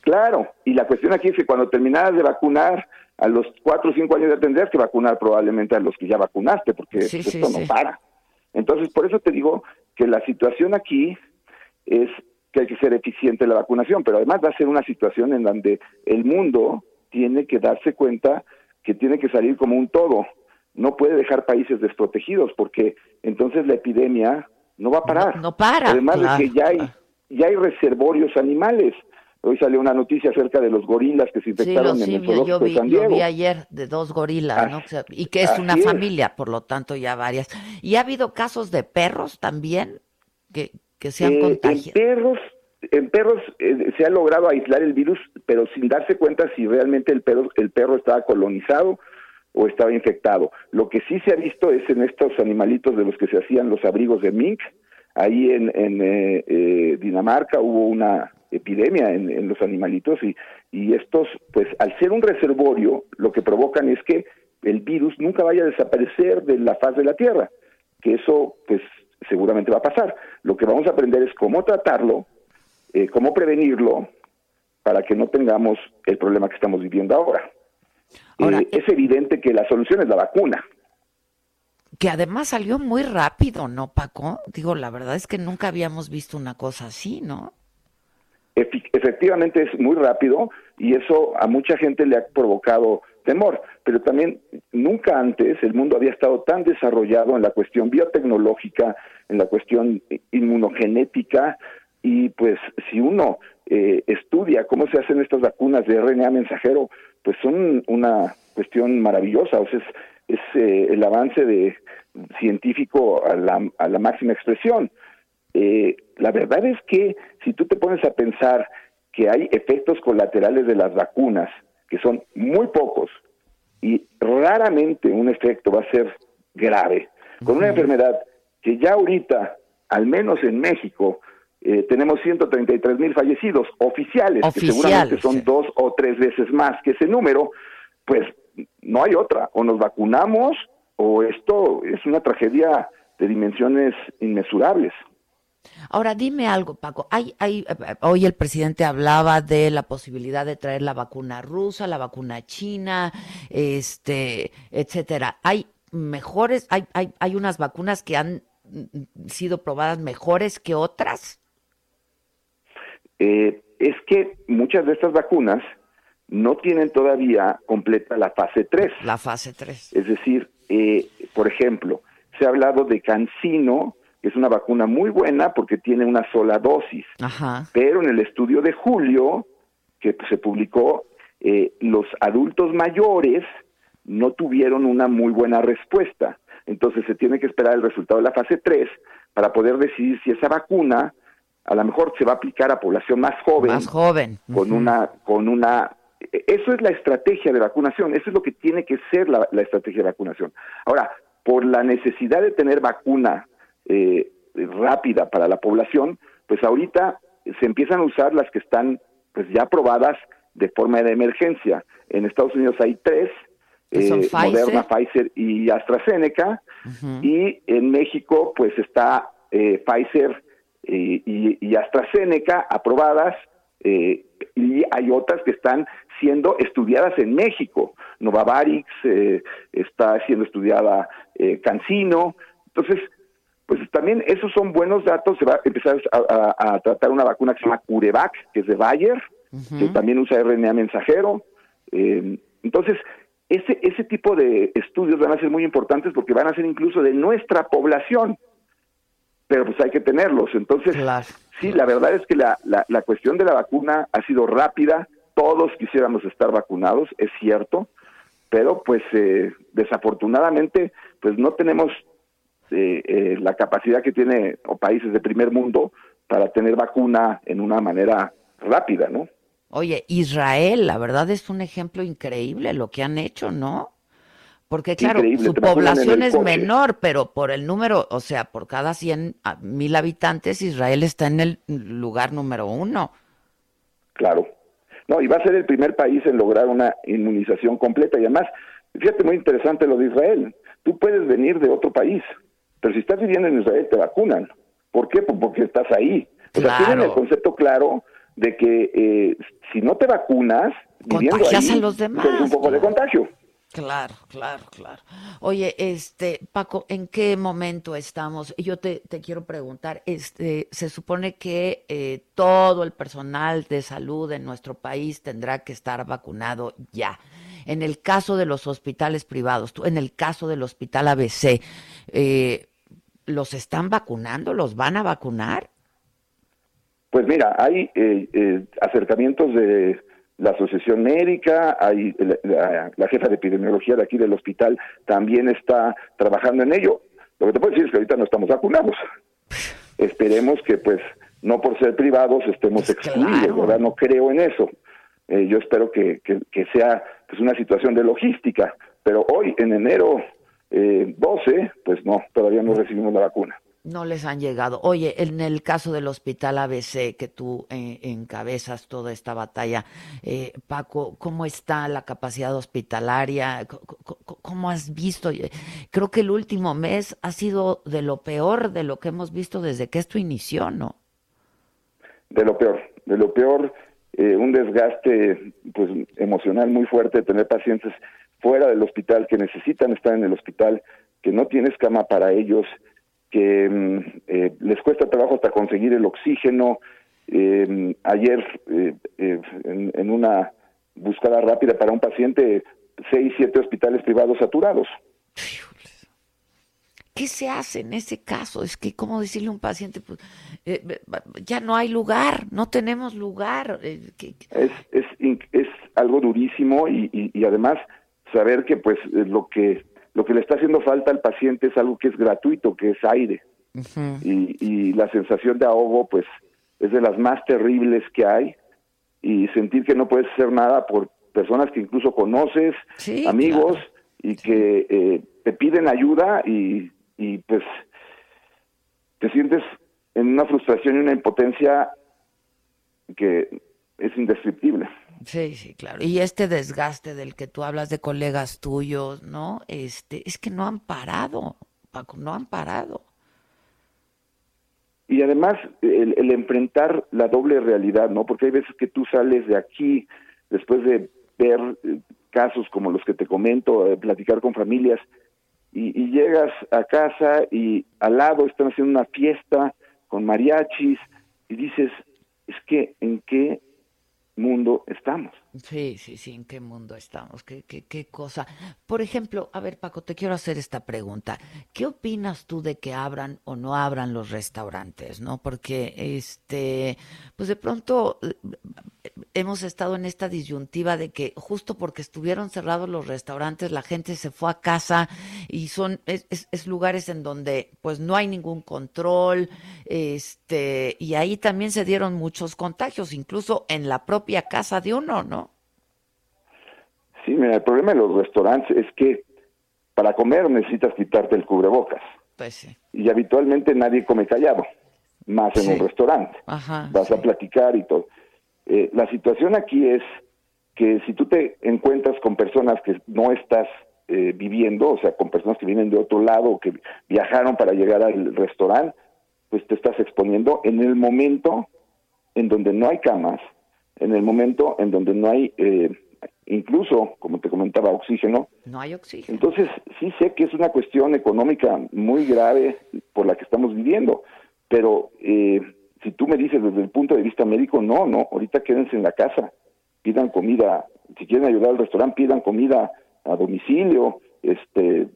claro, y la cuestión aquí es que cuando terminaras de vacunar, a los 4 o 5 años ya tendrías que vacunar probablemente a los que ya vacunaste, porque esto no para. Entonces, por eso te digo que la situación aquí es que hay que ser eficiente en la vacunación, pero además va a ser una situación en donde el mundo tiene que darse cuenta que tiene que salir como un todo. No puede dejar países desprotegidos porque entonces la epidemia no va a parar. No, para. Además de que ya hay, ya hay reservorios animales. Hoy salió una noticia acerca de los gorilas que se infectaron en el yo vi, de San Diego. Yo vi ayer de dos gorilas, ¿no? Y que es una familia, por lo tanto ya varias. ¿Y ha habido casos de perros también que, que se han eh, contagiado? En perros, en perros eh, se ha logrado aislar el virus, pero sin darse cuenta si realmente el perro, el perro estaba colonizado o estaba infectado. Lo que sí se ha visto es en estos animalitos de los que se hacían los abrigos de mink. Ahí en, en eh, eh, Dinamarca hubo una epidemia en, los animalitos y, y estos, pues al ser un reservorio, lo que provocan es que el virus nunca vaya a desaparecer de la faz de la Tierra, que eso pues seguramente va a pasar. Lo que vamos a aprender es cómo tratarlo, eh, cómo prevenirlo, para que no tengamos el problema que estamos viviendo ahora. Eh, es evidente que la solución es la vacuna. Que además salió muy rápido, ¿no, Paco? Digo, la verdad es que nunca habíamos visto una cosa así, ¿no? efectivamente es muy rápido y eso a mucha gente le ha provocado temor, pero también nunca antes el mundo había estado tan desarrollado en la cuestión biotecnológica, en la cuestión inmunogenética y pues si uno eh, estudia cómo se hacen estas vacunas de RNA mensajero, pues son una cuestión maravillosa, o sea, es, eh, el avance de científico a la, a la máxima expresión. Eh, la verdad es que si tú te pones a pensar que hay efectos colaterales de las vacunas, que son muy pocos, y raramente un efecto va a ser grave, con una enfermedad que ya ahorita, al menos en México, eh, tenemos 133 mil fallecidos oficiales, que seguramente son dos o tres veces más que ese número, pues no hay otra, o nos vacunamos o esto es una tragedia de dimensiones inmesurables. Ahora dime algo, Paco. Hay, hay, hoy el presidente hablaba de la posibilidad de traer la vacuna rusa, la vacuna china, este, etcétera. Hay mejores, hay, hay, hay unas vacunas que han sido probadas mejores que otras. Eh, es que muchas de estas vacunas no tienen todavía completa la fase 3. La fase 3. Es decir, eh, por ejemplo, se ha hablado de Cancino, que es una vacuna muy buena porque tiene una sola dosis. Ajá. Pero en el estudio de julio, que se publicó, eh, los adultos mayores no tuvieron una muy buena respuesta. Entonces se tiene que esperar el resultado de la fase 3 para poder decidir si esa vacuna a lo mejor se va a aplicar a población más joven. Más joven. Con una, con una, eso es la estrategia de vacunación, eso es lo que tiene que ser la, estrategia de vacunación. Ahora, por la necesidad de tener vacuna eh, rápida para la población, pues ahorita se empiezan a usar las que están pues ya aprobadas de forma de emergencia. En Estados Unidos hay tres, eh, Moderna, Pfizer y AstraZeneca, y en México pues está eh, Pfizer, y, AstraZeneca aprobadas eh, y hay otras que están siendo estudiadas en México. Novavarix eh, está siendo estudiada eh, Cancino. Entonces, pues también esos son buenos datos. Se va a empezar a, tratar una vacuna que se llama Curevac, que es de Bayer, que también usa RNA mensajero. Eh, entonces, ese, ese tipo de estudios van a ser muy importantes porque van a ser incluso de nuestra población, pero pues hay que tenerlos. Entonces, sí, la verdad es que la, la, cuestión de la vacuna ha sido rápida, todos quisiéramos estar vacunados, es cierto, pero pues eh, desafortunadamente pues no tenemos eh, eh, la capacidad que tiene o países de primer mundo para tener vacuna en una manera rápida, ¿no? Oye, Israel, la verdad es un ejemplo increíble lo que han hecho, ¿no? Porque claro, su población es menor, pero por el número, o sea, por cada 100 mil habitantes, Israel está en el lugar número uno. Claro. No, y va a ser el primer país en lograr una inmunización completa. Y además, fíjate muy interesante lo de Israel. Tú puedes venir de otro país, pero si estás viviendo en Israel te vacunan. ¿Por qué? Pues porque estás ahí. O sea, tienen el concepto claro de que eh, si no te vacunas, viviendo ahí, a los demás. un poco de contagio. Claro, claro, claro. Oye, este, Paco, ¿en qué momento estamos? Yo te, te quiero preguntar, este, se supone que eh, todo el personal de salud en nuestro país tendrá que estar vacunado ya. En el caso de los hospitales privados, en el caso del hospital ABC, eh, ¿los están vacunando? ¿Los van a vacunar? Pues mira, hay eh, eh, acercamientos de la Asociación Médica, hay la, jefa de epidemiología de aquí del hospital también está trabajando en ello. Lo que te puedo decir es que ahorita no estamos vacunados. Esperemos que pues no por ser privados estemos pues excluidos, ¿verdad? No creo en eso. Eh, yo espero que, que, sea pues una situación de logística, pero hoy en enero eh, 12, pues no, todavía no recibimos la vacuna. No les han llegado. Oye, en el caso del hospital ABC, que tú eh, encabezas toda esta batalla, eh, Paco, ¿cómo está la capacidad hospitalaria? ¿Cómo, has visto? Creo que el último mes ha sido de lo peor de lo que hemos visto desde que esto inició, ¿no? De lo peor, de lo peor, eh, un desgaste pues emocional muy fuerte de tener pacientes fuera del hospital que necesitan estar en el hospital, que no tienes cama para ellos que mm, eh, les cuesta trabajo hasta conseguir el oxígeno. Eh, ayer, eh, en, una buscada rápida para un paciente, seis, siete hospitales privados saturados. ¿Qué se hace en ese caso? Es que, ¿cómo decirle a un paciente? Pues, ya no hay lugar, no tenemos lugar. Es, es, es algo durísimo y, y, y además saber que pues lo que lo que le está haciendo falta al paciente es algo que es gratuito, que es aire. y, la sensación de ahogo, pues, es de las más terribles que hay. Y sentir que no puedes hacer nada por personas que incluso conoces, amigos, y que eh, te piden ayuda y, y pues te sientes en una frustración y una impotencia que es indescriptible. Sí, sí, claro. Y este desgaste del que tú hablas de colegas tuyos, ¿no? Este, es que no han parado, Paco, no han parado. Y además el, enfrentar la doble realidad, ¿no? Porque hay veces que tú sales de aquí después de ver eh, casos como los que te comento, de platicar con familias, y, y, llegas a casa y al lado están haciendo una fiesta con mariachis y dices, es que en qué mundo estamos. Sí, sí, sí, ¿en qué mundo estamos? ¿Qué, qué, qué cosa? Por ejemplo, a ver, Paco, te quiero hacer esta pregunta. ¿Qué opinas tú de que abran o no abran los restaurantes, no? Porque, este, pues de pronto eh, hemos estado en esta disyuntiva de que justo porque estuvieron cerrados los restaurantes, la gente se fue a casa y son, es, es lugares en donde, pues no hay ningún control, este, y ahí también se dieron muchos contagios, incluso en la propia casa de uno, ¿no? Sí, mira, el problema de los restaurantes es que para comer necesitas quitarte el cubrebocas. Pues sí. Y habitualmente nadie come callado, más en un restaurante. Vas a platicar y todo. Eh, la situación aquí es que si tú te encuentras con personas que no estás eh, viviendo, o sea, con personas que vienen de otro lado, que viajaron para llegar al restaurante, pues te estás exponiendo en el momento en donde no hay camas, en el momento en donde no hay eh, incluso, como te comentaba, oxígeno. No hay oxígeno. Entonces, sí sé que es una cuestión económica muy grave por la que estamos viviendo, pero eh, si tú me dices desde el punto de vista médico, no, no, ahorita quédense en la casa, pidan comida, si quieren ayudar al restaurante, pidan comida a domicilio, este,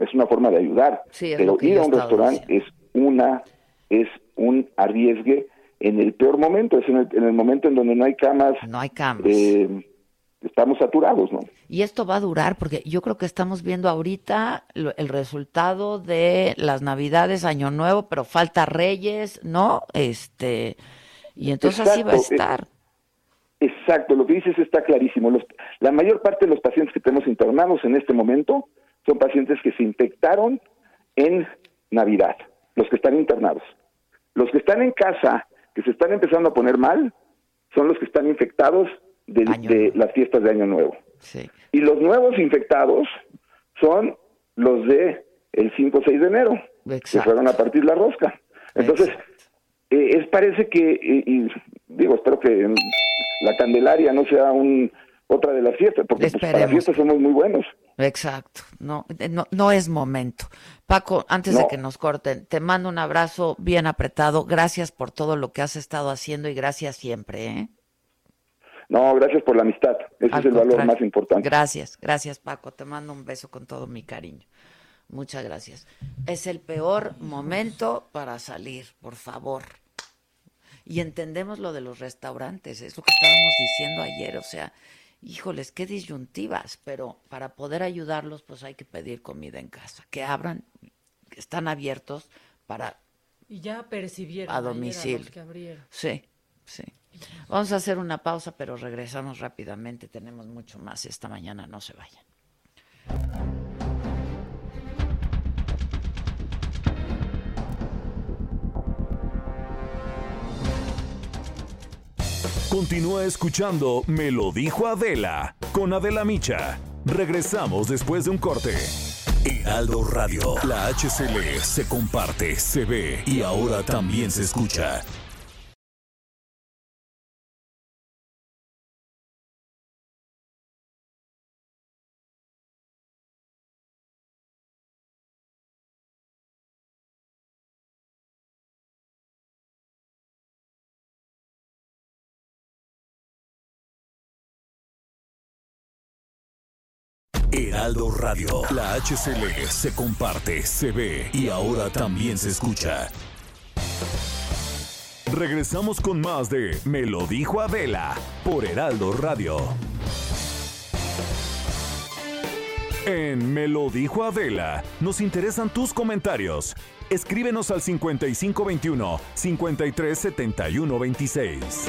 es una forma de ayudar, pero ir a un restaurante es una, es un arriesgue en el peor momento, es en el, en el momento en donde no hay camas. No hay camas. Eh, estamos saturados, ¿no? Y esto va a durar porque yo creo que estamos viendo ahorita el resultado de las Navidades, Año Nuevo, pero falta Reyes, ¿no? Este y entonces así va a estar. Exacto, lo que dices está clarísimo. Los, la mayor parte de los pacientes que tenemos internados en este momento son pacientes que se infectaron en Navidad, los que están internados. Los que están en casa, que se están empezando a poner mal, son los que están infectados de, las fiestas de Año Nuevo. Y los nuevos infectados son los de el 5 o 6 de enero, que fueron a partir la rosca. Entonces, eh, es parece que, y, digo, espero que la Candelaria no sea un otra de las fiestas, porque pues, para fiestas somos muy buenos. Exacto, no, no, no es momento. Paco, antes de que nos corten, te mando un abrazo bien apretado. Gracias por todo lo que has estado haciendo y gracias siempre. ¿eh? No, gracias por la amistad. Ese es el valor más importante. Gracias, gracias Paco. Te mando un beso con todo mi cariño. Muchas gracias. Es el peor momento para salir, por favor. Y entendemos lo de los restaurantes, es lo que estábamos diciendo ayer, o sea, híjoles, qué disyuntivas, pero para poder ayudarlos, pues hay que pedir comida en casa, que abran, que están abiertos para... Y ya percibieron a domicilio. sí, sí. Vamos a hacer una pausa, pero regresamos rápidamente. Tenemos mucho más esta mañana, no se vayan. Continúa escuchando Me lo dijo Adela con Adela Micha. Regresamos después de un corte. Heraldo Radio, la HCL se comparte, se ve y ahora también se escucha. Radio. La HCL se comparte, se ve y ahora también se escucha. Regresamos con más de Me lo dijo Adela por Heraldo Radio. En Me lo dijo Adela, nos interesan tus comentarios. Escríbenos al 5521 537126.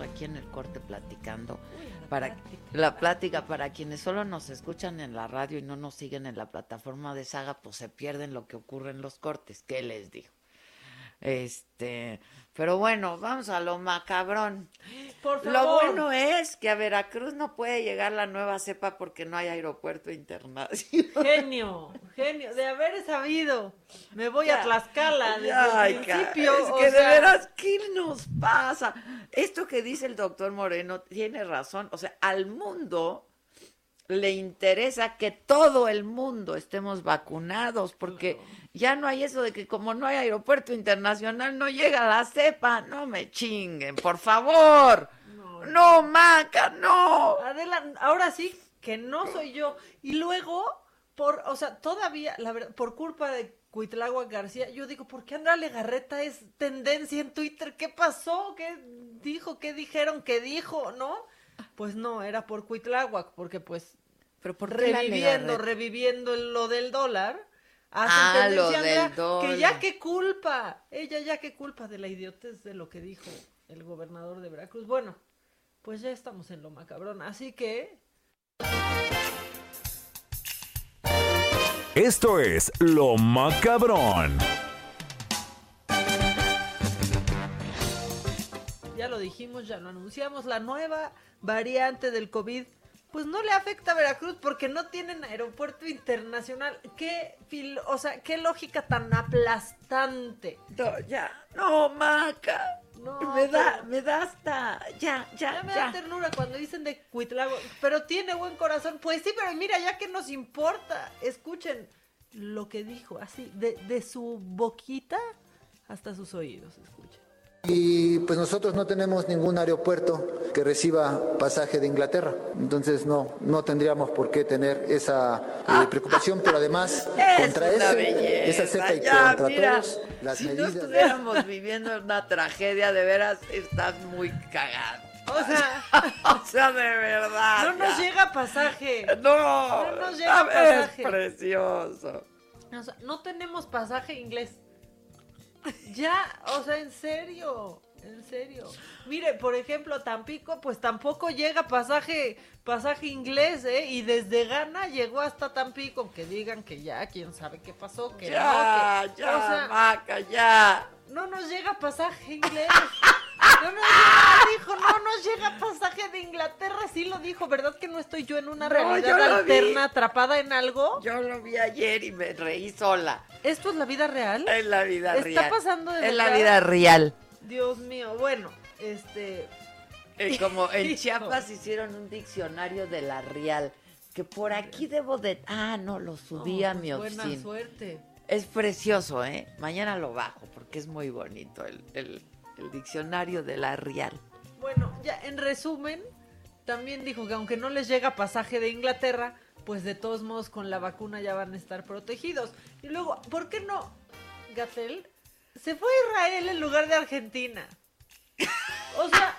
Aquí en el corte platicando. para la plática para quienes solo nos escuchan en la radio y no nos siguen en la plataforma de Saga, pues se pierden lo que ocurre en los cortes. ¿Qué les digo? Este, pero bueno, vamos a lo macabrón. Por favor. Lo bueno es que a Veracruz no puede llegar la nueva cepa porque no hay aeropuerto internacional. Genio, genio, de haber sabido. Me voy a Tlaxcala desde el principio. Es que de veras, ¿qué nos pasa? Esto que dice el doctor Moreno tiene razón. O sea, al mundo le interesa que todo el mundo estemos vacunados, porque ya no hay eso de que como no hay aeropuerto internacional no llega la cepa, no me chinguen, por favor. No, Maca, no. Adela, ahora sí que no soy yo. Y luego, por, o sea, todavía, la verdad, por culpa de Cuitlagua García. Yo digo, ¿por qué Andrea Legarreta es tendencia en Twitter? ¿Qué pasó? ¿Qué dijo? ¿Qué dijeron? ¿Qué dijo? ¿No? Pues no, era por Cuitláhuac, porque pues ¿Pero por reviviendo, reviviendo lo del dólar. Hacen Ah, lo del Andrea, Que ya dólar. qué culpa, ella ya qué culpa de la idiotez de lo que dijo el gobernador de Veracruz. Bueno, pues ya estamos en lo macabrón, así que Esto es Lo Macabrón. ya lo dijimos, ya lo anunciamos, la nueva variante del COVID, pues no le afecta a Veracruz porque no tienen aeropuerto internacional. Qué fil- o sea, qué lógica tan aplastante. No, ya, no, Maca. No, me da, pero- me da hasta, ya, ya, Ya me ya. da ternura cuando dicen de Cuitlago, pero tiene buen corazón. Pues sí, pero mira, ya que nos importa, escuchen lo que dijo, así, de, de su boquita hasta sus oídos, escuchen. Y pues nosotros no tenemos ningún aeropuerto que reciba pasaje de Inglaterra, entonces no, no tendríamos por qué tener esa eh, preocupación, pero además Es contra ese- belleza, esa cepa y ya, contra mira, todos las si no medidas. estuviéramos viviendo una tragedia, de veras, estás muy cagado. O sea, o sea, de verdad. no nos ya. llega pasaje. No, no nos llega a ver, pasaje. Es precioso. O sea, no tenemos pasaje inglés. Ya, o sea, en serio, en serio. Mire, por ejemplo, Tampico, pues tampoco llega pasaje, pasaje inglés, ¿eh? Y desde Ghana llegó hasta Tampico, que digan que ya, quién sabe qué pasó, que Ya, no, que, ya, o sea, Maca, ya. no nos llega pasaje inglés. No nos llega, dijo, no nos llega pasaje de Inglaterra, sí lo dijo, ¿verdad que no estoy yo en una No, realidad vi. alterna, atrapada en algo? Yo lo vi ayer y me reí sola. ¿Esto es la vida real? Es la vida ¿Está real. pasando de Es la vida real. Dios mío, bueno, este... Eh, como en. Chiapas hicieron un diccionario de la real. Que por aquí debo de. Ah, no, lo subí No, a pues mi Buena oficina. suerte. Es precioso, ¿eh? Mañana lo bajo porque es muy bonito el, el- el diccionario de la real. Bueno, ya en resumen, también dijo que aunque no les llega pasaje de Inglaterra, pues de todos modos con la vacuna ya van a estar protegidos. Y luego, ¿por qué no, Gatel? Se fue a Israel en lugar de Argentina. O sea,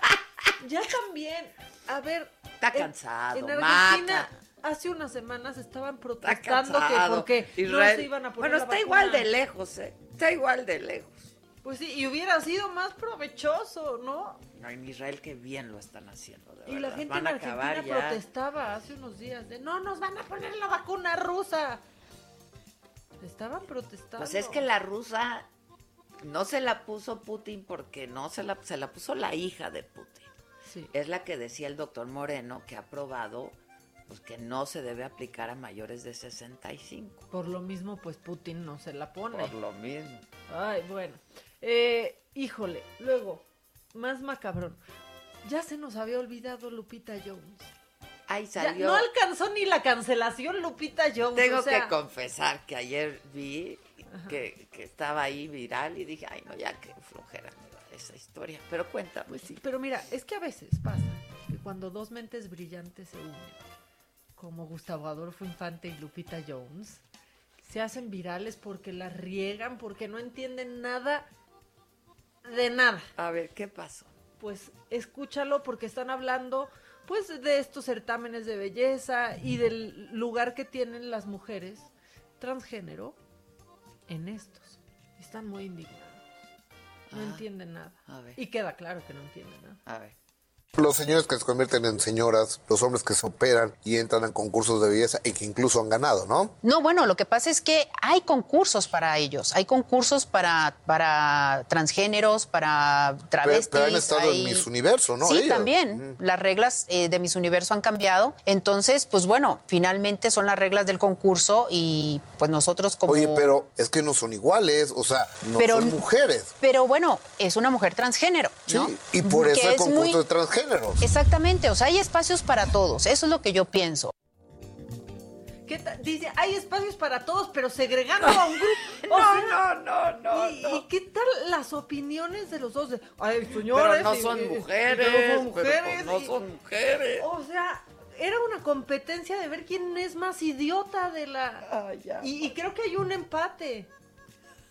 ya también, a ver... Está en- cansado, En Argentina... Maca. Hace unas semanas estaban protestando que no se iban a poner Bueno, está igual de lejos, ¿eh? Está igual de lejos. Pues sí, y hubiera sido más provechoso, ¿no? No, en Israel qué bien lo están haciendo, de Y la gente Van en Argentina ya. protestaba hace unos días de no nos van a poner la vacuna rusa. Estaban protestando. Pues es que la rusa no se la puso Putin porque no se la, se la puso la hija de Putin. Sí. Es la que decía el doctor Moreno que ha probado pues, que no se debe aplicar a mayores de 65. Por lo mismo, pues Putin no se la pone. Por lo mismo. Ay, bueno. Eh, híjole, luego, más macabrón. Ya se nos había olvidado Lupita Jones. Ahí Ya salió. no alcanzó ni la cancelación Lupita Jones. Tengo o sea, que confesar que ayer vi que, que estaba ahí viral y dije, ay no, ya que flojera esa historia. Pero cuéntame. Pues sí, pero mira, es que a veces pasa que cuando dos mentes brillantes se unen, como Gustavo Adolfo Infante y Lupita Jones, se hacen virales porque la riegan, porque no entienden nada de nada. A ver, ¿qué pasó? Pues escúchalo porque están hablando pues de estos certámenes de belleza y del lugar que tienen las mujeres transgénero en estos. Están muy indignados. No Ah, entienden nada. a ver. Y queda claro que no entienden nada. A ver. Los señores que se convierten en señoras, los hombres que se operan y entran en concursos de belleza y que incluso han ganado, ¿no? No, bueno, lo que pasa es que hay concursos para ellos, hay concursos para, para transgéneros, para travestis. pero han estado hay- en Miss Universo, ¿no? Sí, Ellas. también. Las reglas eh, de Miss Universo han cambiado. Entonces, pues bueno, finalmente son las reglas del concurso y pues nosotros como... Oye, pero es que no son iguales, o sea, no Pero- son mujeres. Pero bueno, es una mujer transgénero, ¿no? Sí, y por Que eso el es concurso muy- de Exactamente, o sea, hay espacios para todos, eso es lo que yo pienso. Dice, hay espacios para todos, pero segregando a un grupo. O No, sea, no, no, no, ¿y, no. y qué tal las opiniones de los dos? De, Ay, señores. Pero no y- son y- y- mujeres, y no son pero pues mujeres. no y- son mujeres. O sea, era una competencia de ver quién es más idiota de la... Ah, ya. y, y creo que hay un empate.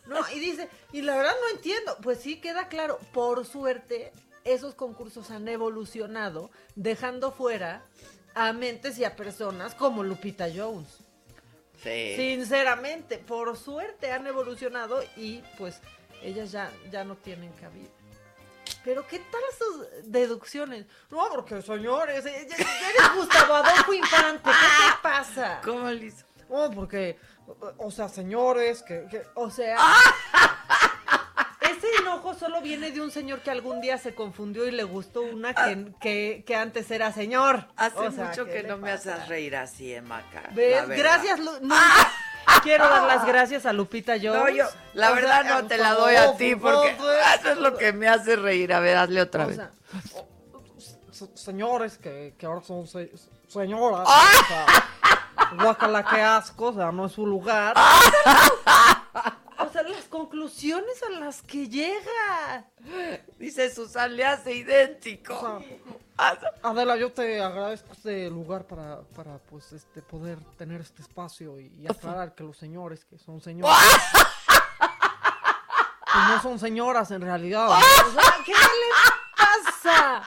No, y dice, y la verdad no entiendo. Pues sí, queda claro. Por suerte, esos concursos han evolucionado, dejando fuera a mentes y a personas como Lupita Jones. Sí. Sinceramente, por suerte han evolucionado y pues ellas ya, ya no tienen cabida. Pero ¿qué tal sus deducciones? No, porque señores, eh, eres Gustavo Adolfo Infante, ¿qué te pasa? ¿Cómo le hizo? No, porque, o sea, señores, que, que- o sea... Solo viene de un señor que algún día se confundió y le gustó una que, que, que antes era señor. Hace O sea, mucho ¿qué que no me haces reír así, Emaca. ¿Ves? Gracias, Lu- nunca quiero dar las gracias a Lupita Jones. No, yo, la O verdad sea, no te la doy a ti por porque eso es lo que me hace reír. A ver, hazle otra vez. sea, señores que, que ahora son se- señoras. ¡Ah! o sea, qué asco, o sea, no es su lugar. Conclusiones a las que llega. Dice Susan, le hace idéntico. Adela, yo te agradezco este lugar para, para pues, este, poder tener este espacio y, y aclarar que los señores que son señores. pues no son señoras en realidad. ¿no? O sea, ¿qué le pasa?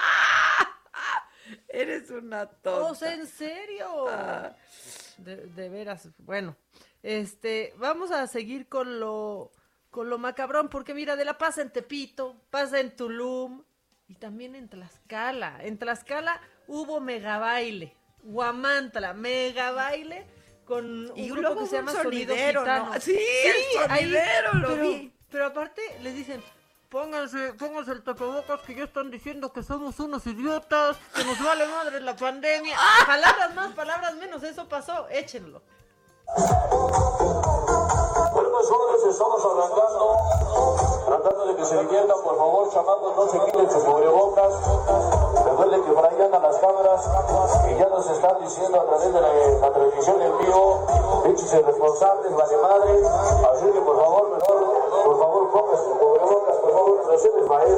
Eres una tonta. O sea, en serio. Ah. De, de veras. Bueno, este, vamos a seguir con lo, con lo macabrón, porque mira, de la pasa en Tepito, pasa en Tulum y también en Tlaxcala. En Tlaxcala hubo mega baile, Guamantla, mega baile con un grupo que se llama sonidero, ¿no? Gitano. Sí, el ahí, sonidero, lo pero, vi. Pero aparte les dicen, pónganse, pónganse el tapabocas que ya están diciendo que somos unos idiotas, que nos vale madre la pandemia. Palabras más, palabras menos, eso pasó, échenlo. Bueno, jóvenes, estamos arrancando, tratando de que se diviertan, por favor, chamacos, no se quiten sus cubrebocas. Recuerden que por ahí andan las cámaras y ya nos están diciendo a través de la, la televisión en vivo, échense responsables, vale madre. Así que por favor, mejor, por favor, pónganse sus cubrebocas, por favor, no se les va a ir.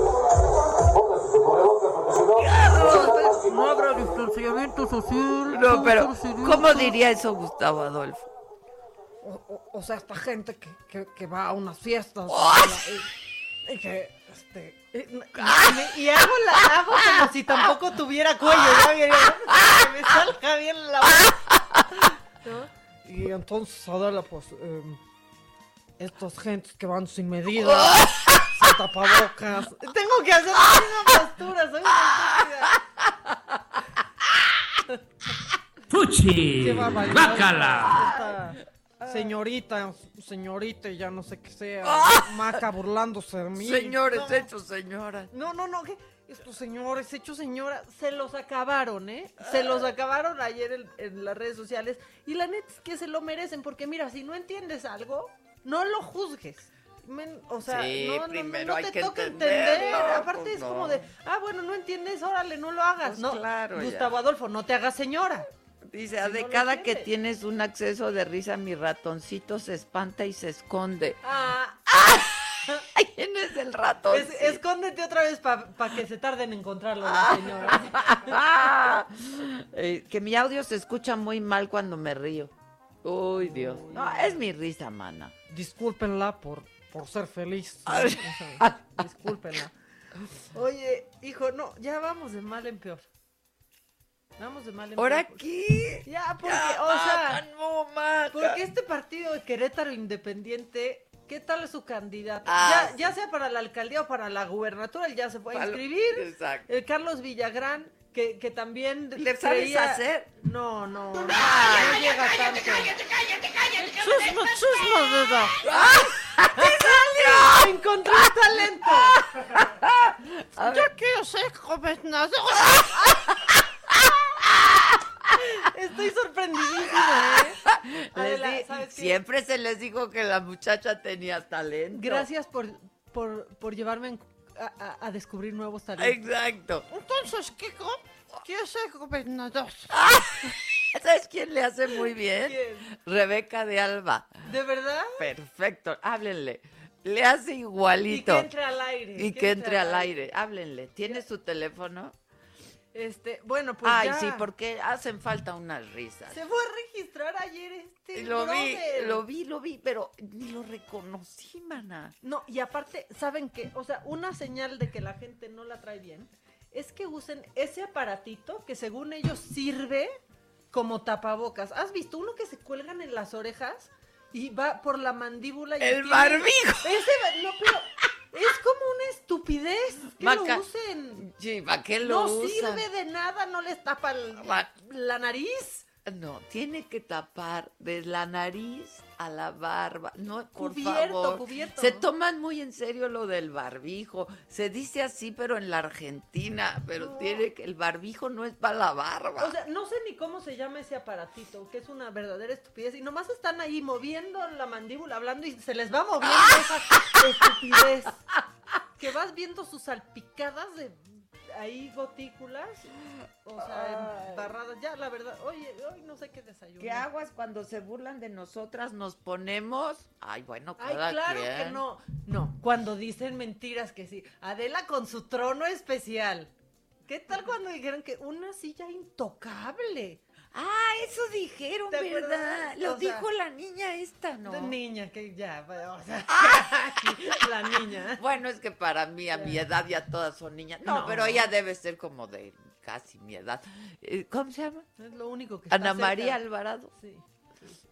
Pónganse sus cubrebocas porque si no, No habrá distanciamiento social. No, pero ¿cómo diría eso Gustavo Adolfo? O, o- o sea, esta gente que, que, que va a unas fiestas y, y que, este, y, y- me- y hago, la, hago como si tampoco tuviera cuello, ya que me salga bien la voz. ¿no? Y entonces, Adela, pues, em, estas gentes que van sin medida, sin tapabocas, tengo que hacer la misma postura, soy una estúpida. ¡Fuchi! ¡Bácala! Señorita, señorita, y ya no sé qué sea. Ah. Maca burlándose de mí. Señores No. hechos señoras. No, no, no, ¿qué? Estos señores hechos señoras se los acabaron, ¿eh? Se los acabaron ayer en, en las redes sociales. Y la neta es que se lo merecen, porque mira, si no entiendes algo, no lo juzgues. Men- o sea, Sí, no, no, no, primero no hay te que toca entender. Aparte pues es no. como de, ah, bueno, no entiendes, órale, no lo hagas. Pues no, claro, ya. Gustavo Adolfo, no te hagas señora. Dice, Si de no cada que tienes un acceso de risa, mi ratoncito se espanta y se esconde. Ah, ¿Quién es el ratón? Es- escóndete otra vez para que se tarden en encontrarlo, Ah. la señora. Eh, que mi audio se escucha muy mal cuando me río. Uy, Dios. No, es mi risa, mana. Discúlpenla por, por ser feliz. discúlpenla. Oye, hijo, no, ya vamos de mal en peor. Vamos de mal en ¿Ahora peor. qué? Ya, porque, Ya, o sea, no, porque este partido de Querétaro Independiente, ¿qué tal es su candidato? Ah, ya, ya sea para la alcaldía o para la gubernatura, él ya se puede inscribir. Exacto. El Carlos Villagrán, que, que también ¿Le sabes creía- hacer? No, no, no, no llega tanto. Chusma, chusma, beba. ¡Te ¡Encontré un talento! Yo quiero ser gobernador. Estoy sorprendidísima, ¿eh? Adela, di- ¿sabes qué? siempre se les dijo que la muchacha tenía talento. Gracias por, por, por llevarme a, a- a descubrir nuevos talentos. Exacto. Entonces, ¿qué? Quiero ser gobernador. ¿Sabes quién le hace muy bien? ¿Quién? Rebeca de Alba. ¿De verdad? Perfecto, háblenle. Le hace Y igualito. que entre al aire. Y que entre al aire. Háblenle. ¿Tiene su teléfono? Este, bueno, pues Ay, ya. sí, porque hacen falta unas risas. Se fue a registrar ayer este Lo vi, brother. lo vi, lo vi, pero ni lo reconocí, mana. No, y aparte, ¿saben qué? O sea, una señal de que la gente no la trae bien es que usen ese aparatito que según ellos sirve como tapabocas. ¿Has visto uno que se cuelgan en las orejas y va por la mandíbula? Y El tiene- barbijo. Ese, no, pero es como una estupidez que lo usen. Sí, ¿para qué lo no usan? sirve de nada, no les tapa el- la nariz. No, tiene que tapar de la nariz a la barba. No, por Cubierto, favor. cubierto. Se toman muy en serio lo del barbijo. Se dice así, pero en la Argentina, pero tiene que el barbijo no es para la barba. O sea, no sé ni cómo se llama ese aparatito, que es una verdadera estupidez. Y nomás están ahí moviendo la mandíbula, hablando y se les va moviendo esa estupidez. Que vas viendo sus salpicadas de ahí gotículas, o sea, embarradas. Ya, la verdad, oye, hoy no sé qué desayuno. ¿Qué aguas cuando se burlan de nosotras nos ponemos? Ay, bueno, Ay, cada claro quien. que no. No, cuando dicen mentiras que sí. Adela con su trono especial. ¿Qué tal cuando dijeron que una silla intocable? Ah, eso dijeron, ¿Te ¿verdad? Lo O sea, dijo la niña esta, ¿no? de niña, que ya, o sea, la niña. Bueno, es que para mí, a mi edad, ya todas son niñas. No, No. pero ella debe ser como de casi mi edad. Eh, ¿Cómo se llama? Es lo único que está Ana cerca. María Alvarado. Sí.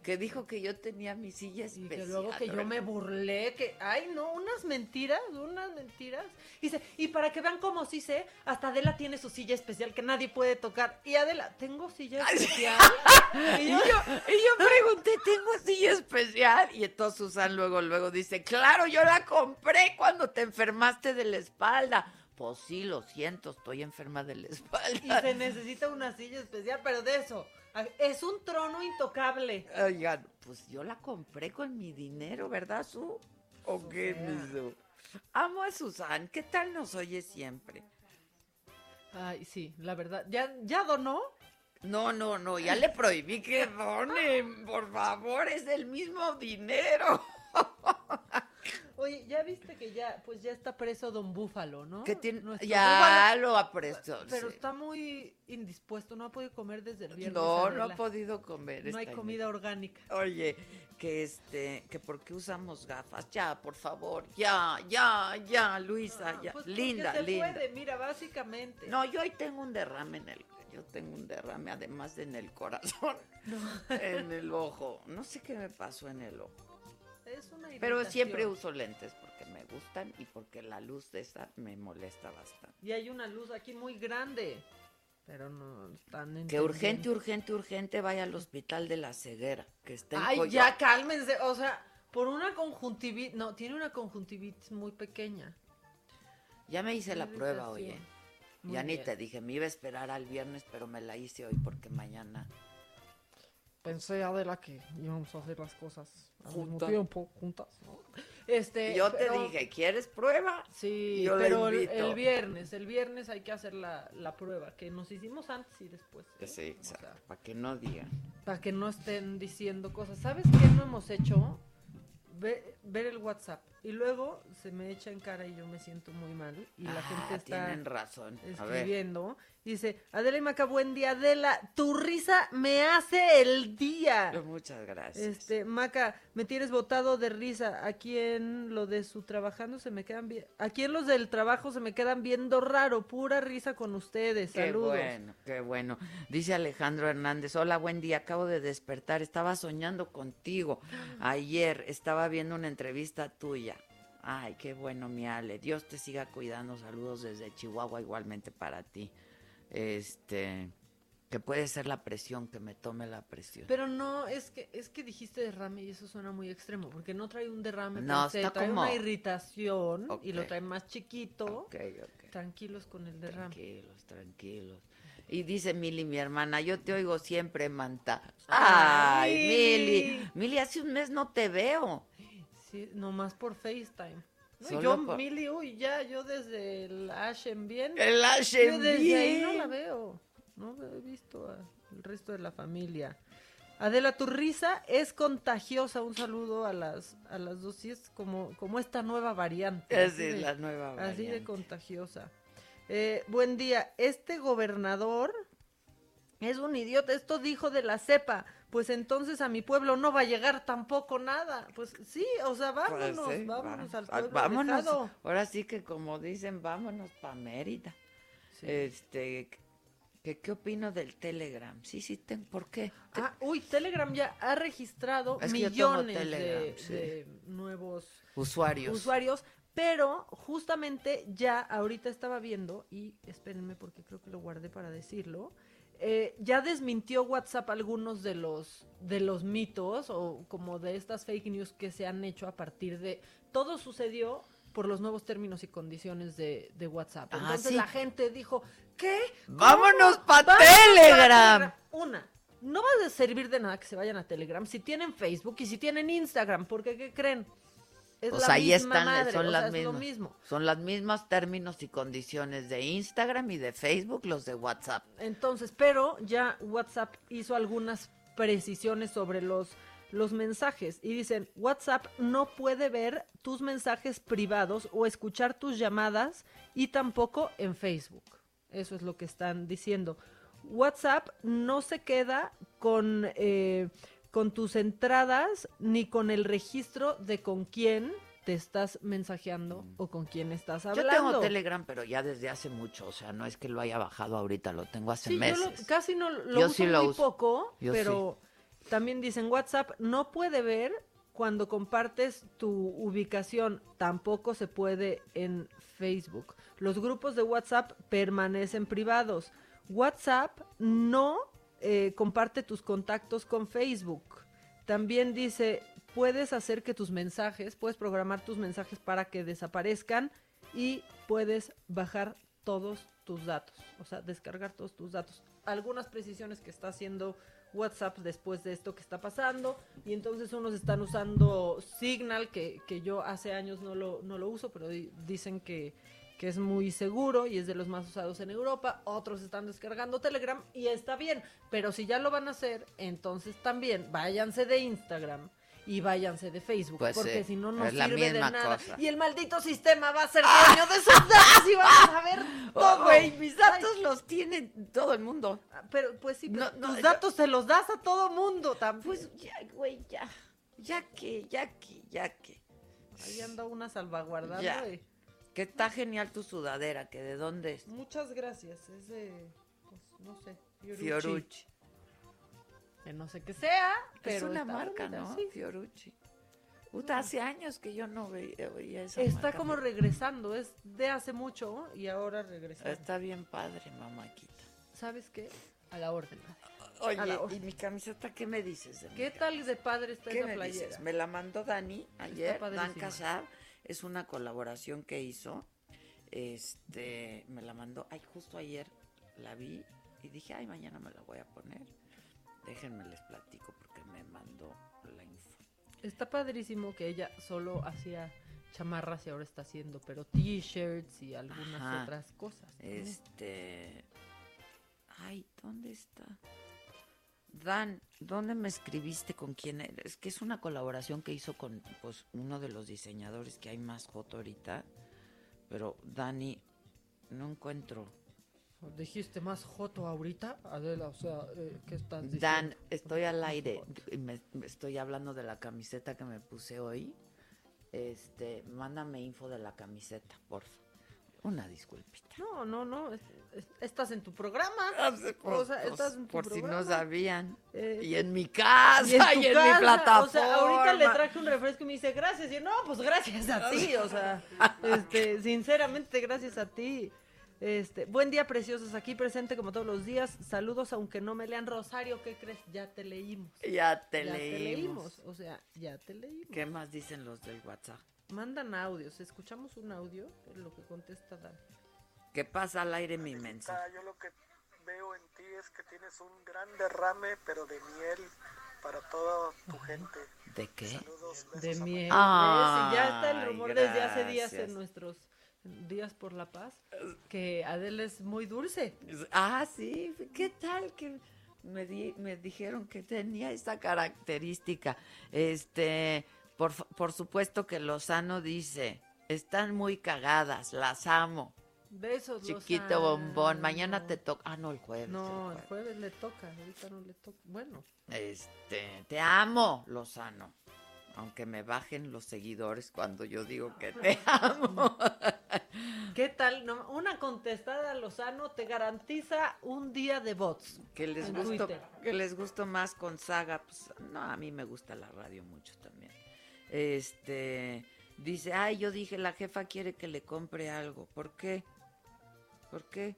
Que dijo que yo tenía mi silla Y especial. que luego que yo me burlé, que, ay, no, unas mentiras, unas mentiras. Dice, y para que vean cómo sí sé, hasta Adela tiene su silla especial que nadie puede tocar. Y Adela, ¿tengo silla especial? Y yo, y yo pregunté, ¿tengo silla especial? Y entonces Susan luego, luego dice, claro, yo la compré cuando te enfermaste de la espalda. Pues sí, lo siento, estoy enferma de la Y espalda. se necesita una silla especial, pero de eso, es un trono intocable. Oigan, pues yo la compré con mi dinero, ¿verdad, Su? ¿O qué, mi Su? Amo a Susan, ¿qué tal nos oye siempre? Ay, sí, la verdad. ¿Ya, ya donó? No, no, no, ya le prohibí que donen, por favor, es del mismo dinero. Oye, ya viste que ya, pues ya está preso Don Búfalo, ¿no? Que tiene- Nuestro ya Búfalo. lo apresto. Pero sí. está muy indispuesto, no ha podido comer desde el viernes. No, no ha podido comer. No hay comida orgánica. Oye, que este, que por qué usamos gafas. Ya, por favor, ya, ya, ya, Luisa, ya. Pues linda, se linda. puede, mira, básicamente. No, yo hoy tengo un derrame en el, yo tengo un derrame además en el corazón, en el ojo. No sé qué me pasó en el ojo. Es una Pero siempre uso lentes porque me gustan y porque la luz de esta me molesta bastante. Y hay una luz aquí muy grande. Pero no están Que urgente, urgente, urgente vaya al hospital de la ceguera, que está en Ay, Coyoacán. ya cálmense. O sea, por una conjuntivitis. No, tiene una conjuntivitis muy pequeña. Ya me hice la prueba. Muy ya ni te dije, me iba a esperar al viernes, pero me la hice hoy porque mañana. Pensé, Adela, que íbamos a hacer las cosas al mismo Juntas. tiempo, juntas, ¿no? Este, Yo pero- te dije, ¿quieres prueba? Sí, Yo pero el, viernes, el viernes hay que hacer la, la prueba, que nos hicimos antes y después. ¿eh? Sí, exacto, para que no digan. Para que no estén diciendo cosas. ¿Sabes qué no hemos hecho? Ve- ver el WhatsApp. Y luego se me echa en cara y yo me siento muy mal. Y la Ah, gente está tienen razón. A ver. Dice, Adela y Maca, buen día. Adela, tu risa me hace el día. Muchas gracias. Este, Maca, me tienes botado de risa. Aquí en lo de su trabajando se me quedan bien. Aquí en los del trabajo se me quedan viendo raro. Pura risa con ustedes. Qué Saludos. bueno, qué bueno. Dice Alejandro Hernández, hola, buen día, acabo de despertar, estaba soñando contigo. Ayer estaba viendo una entrevista tuya. Ay, qué bueno, mi Ale. Dios te siga cuidando. Saludos desde Chihuahua, igualmente para ti. Este, que puede ser la presión, que me tome la presión. Pero no, es que es que dijiste derrame y eso suena muy extremo, porque no trae un derrame, No, está trae como- una irritación y lo trae más chiquito. Ok, ok. Tranquilos con el derrame. Tranquilos, tranquilos. Y dice Mili, mi hermana, yo te oigo siempre, Manta. Ay, Ay. Mili. Mili, hace un mes no te veo. Sí, nomás por FaceTime. No, yo, por- Mili, uy, ya, yo desde el Ashen bien. El Ashen Yo desde ahí no la veo. No he visto al resto de la familia. Adela, tu risa es contagiosa. Un saludo a las, a las dos. Sí, es como, como esta nueva variante. Es de la nueva Así de variante. contagiosa. Eh, buen día. Este gobernador es un idiota. Esto dijo de la cepa. Pues entonces a mi pueblo no va a llegar tampoco nada. Pues sí, o sea, Pues vámonos, sí, vámonos va- al ah, pueblo vámonos. Ahora sí que como dicen, vámonos para Mérida. Este, ¿qué, ¿qué opino del Telegram? Sí, sí, ten- ¿por qué? Ah, uy, Telegram ya ha registrado Es millones Telegram, de, sí. de nuevos Usuarios. usuarios, pero justamente ya ahorita estaba viendo, y espérenme porque creo que lo guardé para decirlo, eh, ya desmintió WhatsApp algunos de los, de los mitos o como de estas fake news que se han hecho a partir de... Todo sucedió por los nuevos términos y condiciones de, de WhatsApp. Ah, Entonces sí. la gente dijo, ¿qué? ¡Vámonos ¿Cómo? pa' ¡Vámonos Telegram! Una, no va a servir de nada que se vayan a Telegram si tienen Facebook y si tienen Instagram, porque ¿qué creen? Es Pues la ahí están, madre, son o las sea, mismas. lo mismo. Son las mismas términos y condiciones de Instagram y de Facebook, los de WhatsApp. Entonces, pero ya WhatsApp hizo algunas precisiones sobre los, los mensajes y dicen, WhatsApp no puede ver tus mensajes privados o escuchar tus llamadas y tampoco en Facebook. Eso es lo que están diciendo. WhatsApp no se queda con, eh, con tus entradas ni con el registro de con quién te estás mensajeando o con quién estás Yo hablando. tengo Telegram, pero ya desde hace mucho, o sea, no es que lo haya bajado ahorita, lo tengo hace Sí, yo meses. lo- casi no lo Yo uso sí lo muy uso. poco, Yo pero también dicen WhatsApp no puede ver cuando compartes tu ubicación, tampoco se puede en Facebook. Los grupos de WhatsApp permanecen privados. WhatsApp no eh, comparte tus contactos con Facebook. También dice, puedes hacer que tus mensajes, puedes programar tus mensajes para que desaparezcan y puedes bajar todos tus datos, o sea, descargar todos tus datos. Algunas precisiones que está haciendo WhatsApp después de esto que está pasando y entonces unos están usando Signal, que, que yo hace años no lo, no lo uso, pero di- dicen que, que es muy seguro y es de los más usados en Europa. Otros están descargando Telegram y está bien, pero si ya lo van a hacer, entonces también váyanse de Instagram y váyanse de Facebook, Pues porque sí, si no, no sirve de nada. cosa. Y el maldito sistema va a ser dueño de esos datos y vamos a ver todo. Oh, güey, mis datos los tiene todo el mundo. Pero, pues sí, pero No, no, tus yo- datos se los das a todo mundo también. Pues ya, güey, ya. Ya que, ya que, ya que. Ahí anda una salvaguardando. Ya. Que está genial tu sudadera, que de dónde es. Muchas gracias. Es de, pues, no sé, Fiorucci. Fiorucci. Que no sé qué sea, es pero una está marca, bonita, ¿no? sí. Fiorucci. Puta, hace años que yo no veía, veía esa Está marca. como regresando, es de hace mucho y ahora regresa. Está bien padre, mamáquita. ¿Sabes qué? A la orden. Oye, la ¿y orden. mi camiseta qué me dices? de ¿Qué tal de padre está ¿Qué esa me playera? dices? Me la mandó Dani ayer, Dan padrísima. Es una colaboración que hizo. Este, me la mandó, ay, justo ayer la vi y dije, ay, mañana me la voy a poner. Déjenme les platico porque me mandó la info. Está padrísimo que ella solo hacía chamarras y ahora está haciendo, pero t-shirts y algunas Ajá. otras cosas. Este, ay, ¿dónde está? Dan, ¿dónde me escribiste con quién eres? Es que es una colaboración que hizo con pues uno de los diseñadores que hay más foto ahorita. Pero Dani, no encuentro. ¿Dijiste más joto ahorita, Adela? O sea, eh, ¿qué estás diciendo? Dan, estoy al aire. Me, me estoy hablando de la camiseta que me puse hoy. Este, mándame info de la camiseta, porfa. Una disculpita. No, no, no. es- es- estás en tu programa. Por, o sea, estás en tu por si no programa. sabían. Eh, y en mi casa, y y en, mi plataforma. O sea, ahorita le traje un refresco y me dice gracias. Y yo, no, pues gracias a ti. O sea, este, sinceramente, gracias a ti. Este, buen día, preciosos. Aquí presente como todos los días. Saludos, aunque no me lean. Rosario, ¿qué crees? Ya te leímos. Ya te Ya leímos. te leímos. O sea, ya te leímos. ¿Qué más dicen los del WhatsApp? Mandan audios. Escuchamos un audio, lo que contesta Dan. ¿Qué pasa al aire mi mensa? Yo lo que veo en ti es que tienes un gran derrame, pero de miel para toda tu gente. ¿De qué? Saludos, De miel. Y ya está el rumor desde hace días en nuestros días por la paz que Adela es muy dulce. Ah, sí. ¿Qué tal? Que me, di- me dijeron que tenía esta característica. Este, por, por supuesto que Lozano dice, están muy cagadas, las amo. Besos, Chiquito Lozano. bombón. Mañana te toca. Ah, no, el jueves. No, el el jueves le toca, ahorita no le toca. Bueno, Este, te amo, Lozano. Aunque me bajen los seguidores cuando yo digo que te amo. ¿qué tal? No, una contestada a Lozano te garantiza un día de bots. Que les gusto, que les gusto más con Saga. Pues, no, a mí me gusta la radio mucho también. Este, dice, ay, yo dije, la jefa quiere que le compre algo. ¿Por qué? ¿Por qué?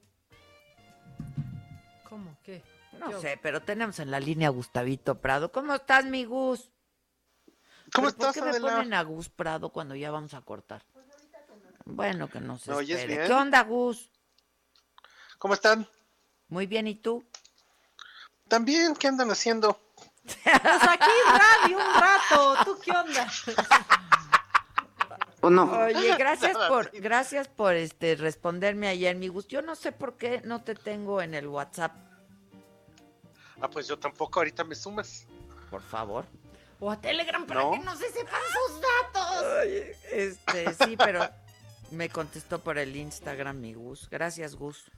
¿Cómo? ¿Qué? No ¿Qué sé, pero tenemos en la línea a Gustavito Prado. ¿Cómo estás, mi Gus? ¿Cómo ¿Pero ¿Por estás, qué me ponen a Gus Prado cuando ya vamos a cortar? Bueno, que no se ¿Me oyes espere. bien? ¿Qué onda, Gus? ¿Cómo están? Muy bien, ¿y tú? También, ¿qué andan haciendo? Pues aquí radio un rato. ¿Tú qué onda? ¿O no? Oye, gracias por, gracias por este responderme ayer, mi Gus. Yo no sé por qué no te tengo en el WhatsApp, Ah, pues yo tampoco, ahorita me sumas. por favor. O a Telegram para ¿No? que no se sepan sus datos. Este, sí, pero me contestó por el Instagram, mi Gus. Gracias, Gus.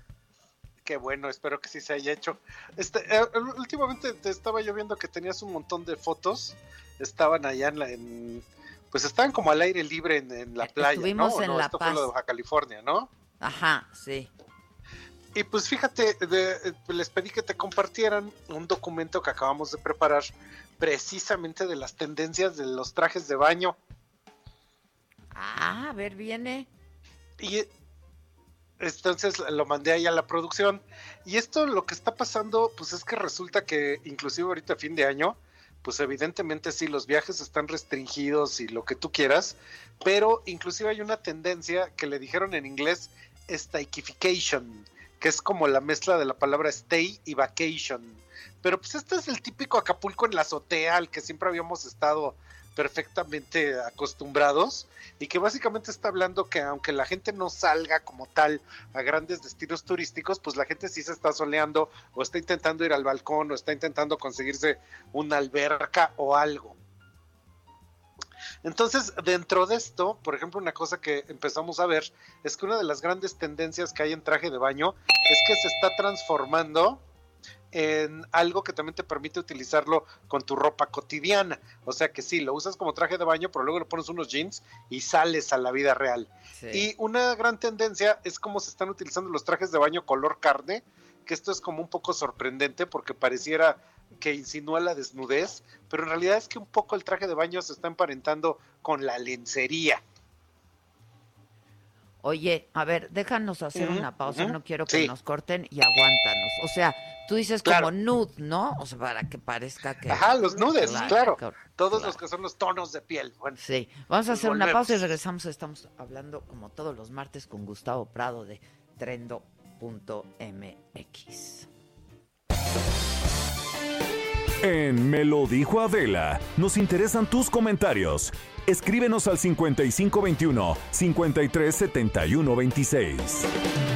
Qué bueno, espero que sí se haya hecho. Este, eh, últimamente te estaba yo viendo que tenías un montón de fotos. Estaban allá en la, en- pues estaban como al aire libre en, en la playa, Estuvimos ¿no? ¿O en no? La Esto fue lo Paz. de Baja California, ¿no? Ajá, sí. Y pues fíjate, de- eh, les pedí que te compartieran un documento que acabamos de preparar precisamente de las tendencias de los trajes de baño. Ah, a ver, viene. Y entonces lo mandé ahí a la producción. Y esto lo que está pasando, pues es que resulta que inclusive ahorita fin de año, pues evidentemente sí, los viajes están restringidos y lo que tú quieras, pero inclusive hay una tendencia que le dijeron en inglés staykification, que es como la mezcla de la palabra stay y vacation. Pero pues este es el típico Acapulco en la azotea al que siempre habíamos estado perfectamente acostumbrados y que básicamente está hablando que aunque la gente no salga como tal a grandes destinos turísticos, pues la gente sí se está soleando o está intentando ir al balcón o está intentando conseguirse una alberca o algo. Entonces, dentro de esto, por ejemplo, una cosa que empezamos a ver es que una de las grandes tendencias que hay en traje de baño es que se está transformando en algo que también te permite utilizarlo con tu ropa cotidiana. O sea que sí, lo usas como traje de baño, pero luego le pones unos jeans y sales a la vida real. Y una gran tendencia es cómo se están utilizando los trajes de baño color carne, que esto es como un poco sorprendente porque pareciera que insinúa la desnudez, pero en realidad es que un poco el traje de baño se está emparentando con la lencería. Oye, a ver, déjanos hacer una pausa, no quiero que Sí. nos corten y aguántanos. O sea, tú dices Claro. como nude, ¿no? O sea, para que parezca que... Ajá, los nudes, claro. claro, Todos claro. los que son los tonos de piel. Bueno, Sí, vamos a hacer una pausa y regresamos. Estamos hablando como todos los martes con Gustavo Prado de trendo.mx. En Me lo dijo Adela, nos interesan tus comentarios. Escríbenos al 5521 537126.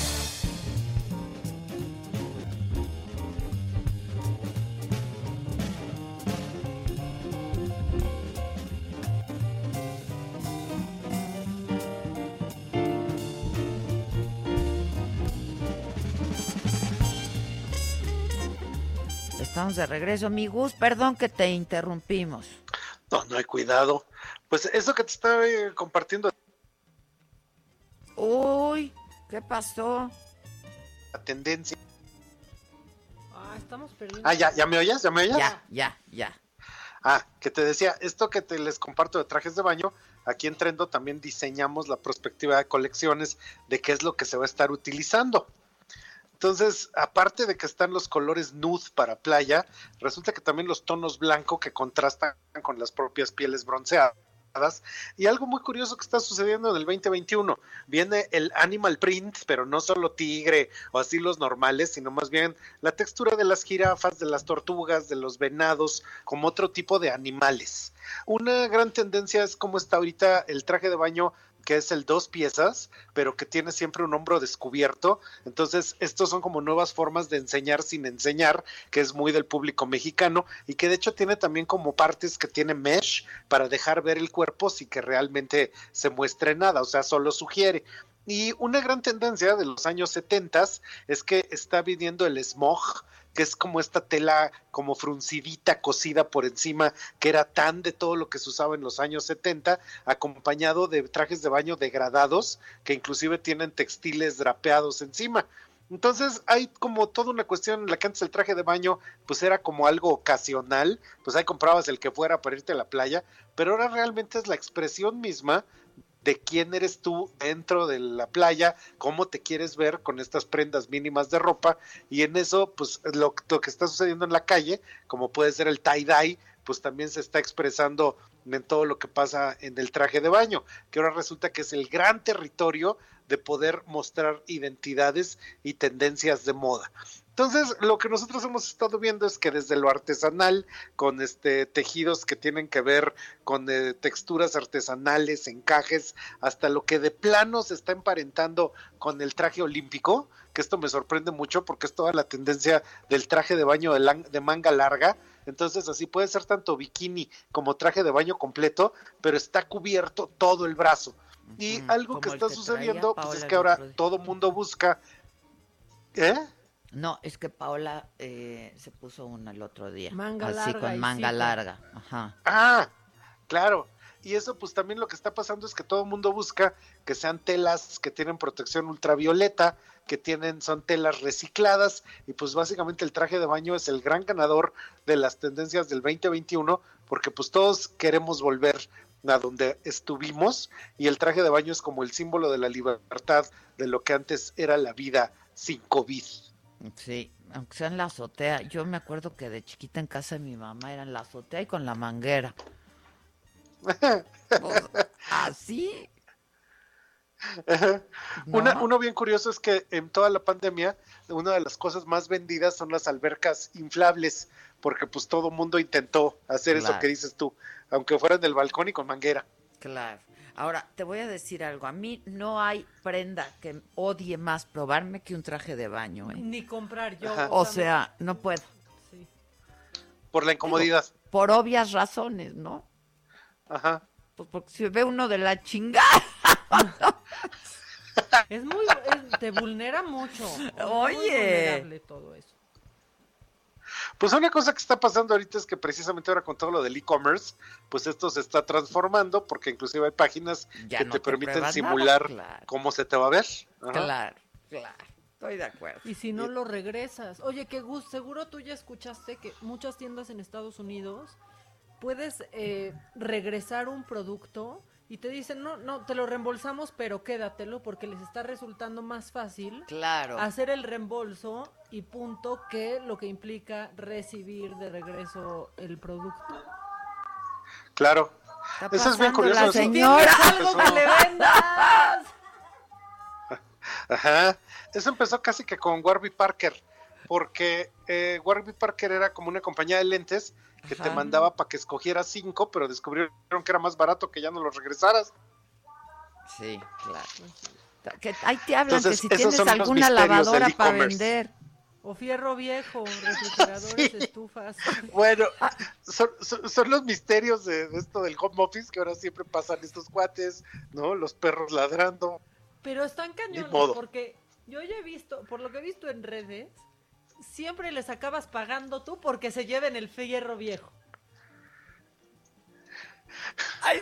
Estamos de regreso, mi Gus. Perdón que te interrumpimos. no, no hay cuidado. Pues eso que te estaba eh, compartiendo Uy, ¿qué pasó? la tendencia. Ah, estamos perdiendo. Ah, ya, ya me oyes, ya me oyes. Ya, ya, ya. Ah, que te decía, esto que te les comparto de trajes de baño, aquí en Trendo también diseñamos la perspectiva de colecciones de qué es lo que se va a estar utilizando. Entonces, aparte de que están los colores nude para playa, resulta que también los tonos blanco que contrastan con las propias pieles bronceadas. Y algo muy curioso que está sucediendo en el 2021, viene el animal print, pero no solo tigre o así los normales, sino más bien la textura de las jirafas, de las tortugas, de los venados, como otro tipo de animales. Una gran tendencia es cómo está ahorita el traje de baño que es el dos piezas, pero que tiene siempre un hombro descubierto. Entonces, estos son como nuevas formas de enseñar sin enseñar, que es muy del público mexicano y que de hecho tiene también como partes que tiene mesh para dejar ver el cuerpo sin que realmente se muestre nada, o sea, solo sugiere. Y una gran tendencia de los años 70 es que está viniendo el smog, que es como esta tela como fruncidita cosida por encima, que era tan de todo lo que se usaba en los años 70, acompañado de trajes de baño degradados, que inclusive tienen textiles drapeados encima. Entonces hay como toda una cuestión en la que antes el traje de baño pues era como algo ocasional, pues ahí comprabas el que fuera para irte a la playa, pero ahora realmente es la expresión misma de quién eres tú dentro de la playa, cómo te quieres ver con estas prendas mínimas de ropa y en eso pues lo, lo que está sucediendo en la calle, como puede ser el tie-dye, pues también se está expresando en todo lo que pasa en el traje de baño, que ahora resulta que es el gran territorio de poder mostrar identidades y tendencias de moda. Entonces, lo que nosotros hemos estado viendo es que desde lo artesanal, con este tejidos que tienen que ver con eh, texturas artesanales, encajes, hasta lo que de plano se está emparentando con el traje olímpico, que esto me sorprende mucho porque es toda la tendencia del traje de baño de, de manga larga. Entonces, así puede ser tanto bikini como traje de baño completo, pero está cubierto todo el brazo. Y algo que está sucediendo pues, es que ahora todo mundo busca. ¿Eh? No, es que Paola eh, se puso una el otro día. Manga así larga con manga sí, larga. Ajá. Ah, claro. Y eso pues también lo que está pasando es que todo el mundo busca que sean telas que tienen protección ultravioleta, que tienen, son telas recicladas, y pues básicamente el traje de baño es el gran ganador de las tendencias del 2021, porque pues todos queremos volver a donde estuvimos, y el traje de baño es como el símbolo de la libertad de lo que antes era la vida sin COVID. Sí, aunque sea en la azotea. Yo me acuerdo que de chiquita en casa de mi mamá era en la azotea y con la manguera. Pues, así. Una, No. uno bien curioso es que en toda la pandemia, una de las cosas más vendidas son las albercas inflables, porque pues todo mundo intentó hacer eso Claro. que dices tú, aunque fuera en el balcón y con manguera. Claro. Ahora, te voy a decir algo. A mí no hay prenda que odie más probarme que un traje de baño. ¿eh? Ni comprar yo. Ajá. O sea, no puedo. Por la incomodidad. Por obvias razones, ¿no? Ajá. Pues porque si ve uno de la chingada. Es muy, es- te vulnera mucho. Es muy Oye. vulnerable todo eso. Pues una cosa que está pasando ahorita es que precisamente ahora con todo lo del e-commerce, pues esto se está transformando porque inclusive hay páginas Ya que no te te permiten nada, simular claro. cómo se te va a ver. Ajá. Claro, claro. Estoy de acuerdo. Y si no lo regresas. Oye, que Gus, seguro tú ya escuchaste que muchas tiendas en Estados Unidos puedes eh, regresar un producto y te dicen, no, no, te lo reembolsamos, pero quédatelo porque les está resultando más fácil Claro. hacer el reembolso y punto que lo que implica recibir de regreso el producto. Claro. Eso es bien curioso. la señora. eso ¡Algo que le vendas! Ajá. Eso empezó casi que con Warby Parker, porque eh, Warby Parker era como una compañía de lentes que te mandaba para que escogieras cinco, pero descubrieron que era más barato que ya no los regresaras. Sí, claro. Que ahí te hablan Entonces, que si tienes alguna lavadora para vender. O fierro viejo, refrigeradores, Sí. estufas. Bueno, son, son- son los misterios de, de esto del home office que ahora siempre pasan estos cuates, ¿no? Los perros ladrando. Pero están cañones modo. porque yo ya he visto, por lo que he visto en redes, siempre les acabas pagando tú porque se lleven el fierro viejo.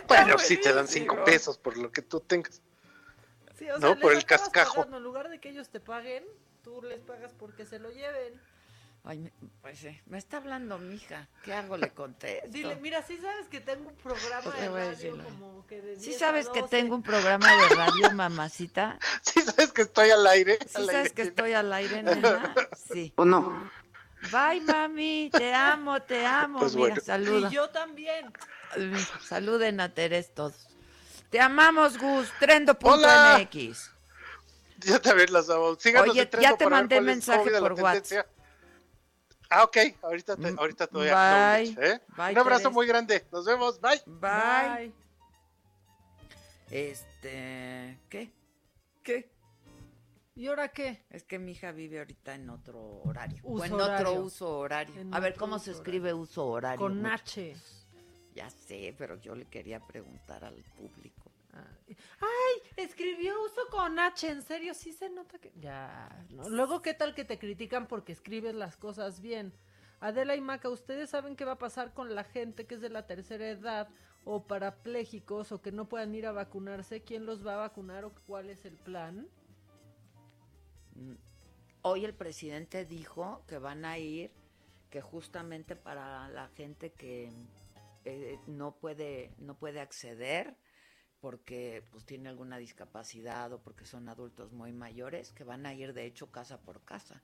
Bueno, sí te dan cinco pesos por lo que tú tengas. Sí, o No, por les el cascajo. pagando, En lugar de que ellos te paguen, tú les pagas porque se lo lleven. Ay, pues sí, me está hablando mi hija. ¿Qué hago? Le contesto. Dile, mira, sí sabes que tengo un programa Pues de radio decirlo. como que de ¿Sí 10 sabes a que 12. tengo un programa de radio, mamacita? Sí sabes que estoy al aire. ¿Sí al sabes aire. que estoy al aire, nena? Sí. ¿O no? Bye, mami. Te amo, te amo. Pues Mira, bueno. saluda. Y yo también. Saluden a Teres todos. Te amamos, Gus. Trendo.mx. Ya también las amo. Síganos Oye, en ya te mandé mensaje por tendencia. Ah, ok. Ahorita, te, ahorita te voy a bye. acknowledge, ¿eh? Bye, Un abrazo muy grande. Nos vemos. Bye. Bye. Este, ¿qué? ¿Qué? ¿Y ahora qué? Es que mi hija vive ahorita en otro horario. Uso o en horario. otro uso horario. En a ver, ¿cómo se escribe uso horario? Con Mucho- H. Ya sé, pero yo le quería preguntar al público. Ay, escribió uso con H, en serio, sí se nota que... Ya, ¿no? Luego, ¿qué tal que te critican porque escribes las cosas bien? Adela y Maca, ¿ustedes saben qué va a pasar con la gente que es de la tercera edad o parapléjicos o que no puedan ir a vacunarse? ¿Quién los va a vacunar o cuál es el plan? Mm, Hoy el presidente dijo que van a ir, que justamente para la gente que eh, no puede no puede acceder porque pues tiene alguna discapacidad o porque son adultos muy mayores, que van a ir de hecho casa por casa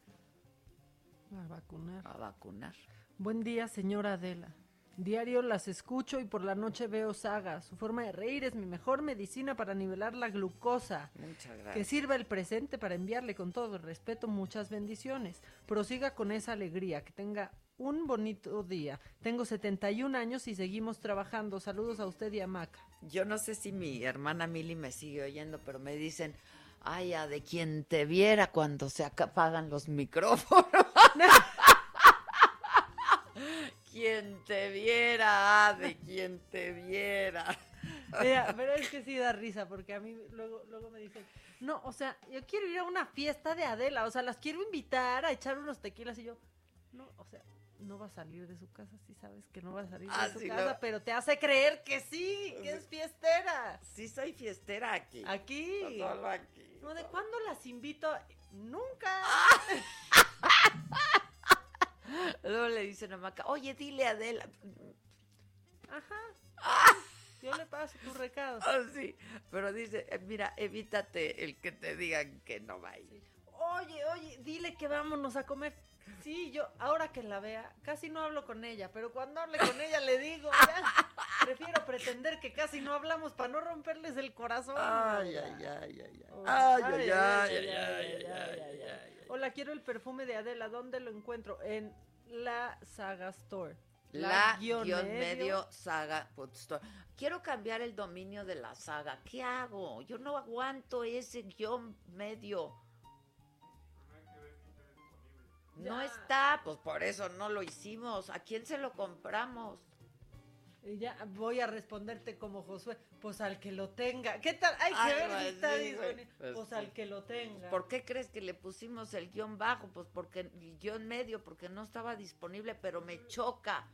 A vacunar. a vacunar. Buen día, señora Adela. Diario las escucho y por la noche veo sagas. Su forma de reír es mi mejor medicina para nivelar la glucosa. Muchas Que gracias. sirva el presente para enviarle con todo el respeto muchas bendiciones. Prosiga con esa alegría. Que tenga un bonito día. Tengo 71 años y seguimos trabajando. Saludos a usted y a Maca. Yo no sé si mi hermana Mili me sigue oyendo, pero me dicen, ay, a de quien te viera cuando se apagan los micrófonos. quien te viera, de quien te viera. Mira, pero es que sí da risa porque a mí luego, luego me dicen, no, o sea, yo quiero ir a una fiesta de Adela, o sea, las quiero invitar a echar unos tequilas y yo, no, o sea, no va a salir de su casa, sí sabes que no va a salir Ah, de su sí, casa, no. pero te hace creer que sí, que es fiestera. Sí soy fiestera aquí. Aquí. Solo aquí. No, ¿de cuándo las invito? Nunca. Luego le dicen a Maca, oye, dile a Adela. Ajá. Yo le paso tu recado. Ah, sí, pero dice, eh, mira, evítate el que te digan que no va a ir. Oye, oye, dile que vámonos a comer. Sí, yo, ahora que la vea, casi no hablo con ella, pero cuando hable con ella le digo, ya, prefiero pretender que casi no hablamos para no romperles el corazón. Ay, ay, ay, ay, ay. Oh, Ay, ay, ay, ay, ay, ay, ay, Hola, quiero el perfume de Adela. ¿Dónde lo encuentro? En la Saga Store. La guion medio saga Food Store. Quiero cambiar el dominio de la saga. ¿Qué hago? Yo no aguanto ese guion medio. No está, pues por eso no lo hicimos. ¿A quién se lo compramos? Y ya voy a responderte como Josué, pues al que lo tenga. ¿Qué tal? Hay que Ay, ver si está disponible. Pues Pues al que lo tenga. ¿Por qué crees que le pusimos el guion bajo? Pues porque el guion medio, porque no estaba disponible, pero me choca.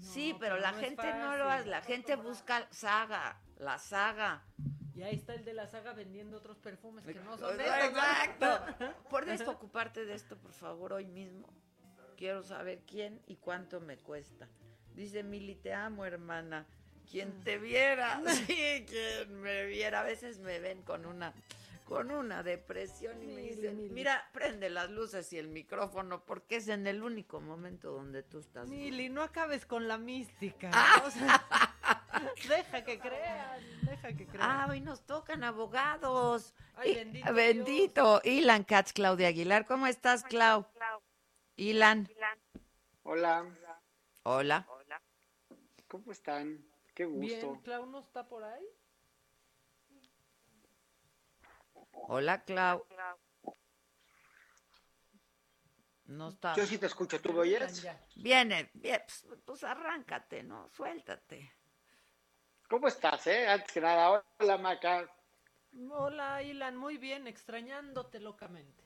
sí, pero, pero la no gente no lo hace, la gente busca saga, la saga. Y ahí está el de la saga vendiendo otros perfumes que no son de Exacto. ¿Puedes ocuparte de esto, por favor, hoy mismo? Quiero saber quién y cuánto me cuesta. Dice Mili, te amo, hermana. Quien te viera, sí, quien me viera. A veces me ven con una, con una depresión y me dicen, Mili. mira, prende las luces y el micrófono, porque es en el único momento donde tú estás. Mili, no acabes con la mística. Ah. o sea, deja que crean, deja que crean. Ah, hoy nos tocan abogados. Ay, Y- bendito bendito. Ilan Katz, Claudia Aguilar. ¿Cómo estás, Clau? Ilan. Hola, Hola. ¿cómo están? Qué gusto. Bien, Clau no está por ahí. Hola, Clau. No está. Yo sí te escucho, ¿tú me oyes? Viene, bien, pues, pues arráncate, ¿no? Suéltate. ¿Cómo estás, eh? Antes que nada, hola Maca. Hola, Ilan, muy bien, extrañándote locamente.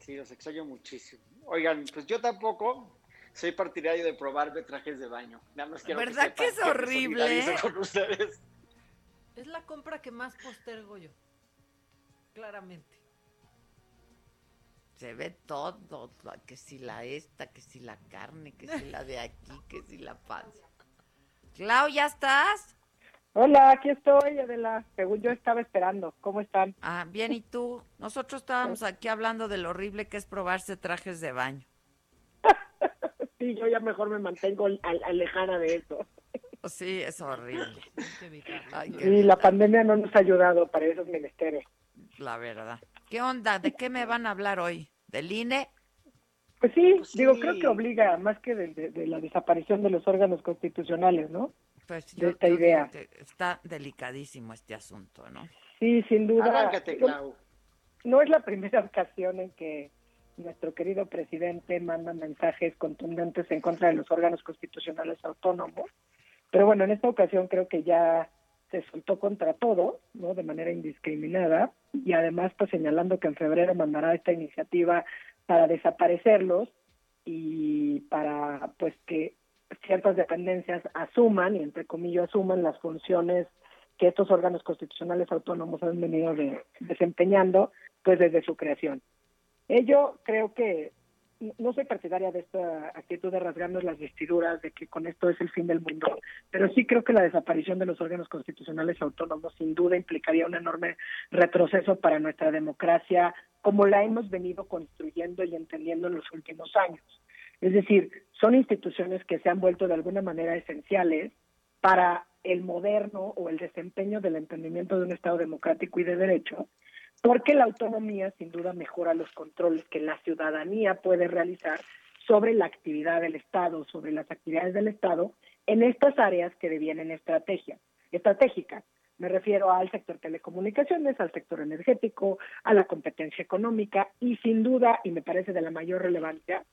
Sí, los extraño muchísimo. Oigan, pues yo tampoco soy partidario de probarme trajes de baño. Nada más quiero ¿Verdad que, que es horrible? con ustedes. Es la compra que más postergo yo. Claramente. Se ve todo, que si la esta, que si la carne, que si la de aquí, que si la panza. Clau, ¿ya estás? Hola, aquí estoy, Adela. Según yo estaba esperando. ¿Cómo están? Ah, bien, ¿y tú? Nosotros estábamos aquí hablando de lo horrible que es probarse trajes de baño. sí, yo ya mejor me mantengo alejada de eso. Sí, es horrible. y la pandemia no nos ha ayudado para esos menesteres. La verdad. ¿Qué onda? ¿De qué me van a hablar hoy? ¿Del INE? Pues sí, pues digo, creo que obliga más que de, la desaparición de los órganos constitucionales, ¿no? Pues de esta idea. Está delicadísimo este asunto, ¿no? Sí, sin duda. Arráncate, Clau. No es la primera ocasión en que nuestro querido presidente manda mensajes contundentes en contra de los órganos constitucionales autónomos. Pero bueno, en esta ocasión creo que ya se soltó contra todo, ¿no? De manera indiscriminada y además pues señalando que en febrero mandará esta iniciativa para desaparecerlos y para pues que ciertas dependencias asuman y entre comillas asuman las funciones que estos órganos constitucionales autónomos han venido desempeñando pues desde su creación. Ello creo que no soy partidaria de esta actitud de rasgarnos las vestiduras, de que con esto es el fin del mundo, pero sí creo que la desaparición de los órganos constitucionales autónomos sin duda implicaría un enorme retroceso para nuestra democracia como la hemos venido construyendo y entendiendo en los últimos años. Es decir, son instituciones que se han vuelto de alguna manera esenciales para el moderno o el desempeño del entendimiento de un Estado democrático y de derecho, porque la autonomía sin duda mejora los controles que la ciudadanía puede realizar sobre la actividad del Estado, sobre las actividades del Estado en estas áreas que devienen estrategia, estratégicas. Me refiero al sector telecomunicaciones, al sector energético, a la competencia económica y sin duda, y me parece de la mayor relevancia,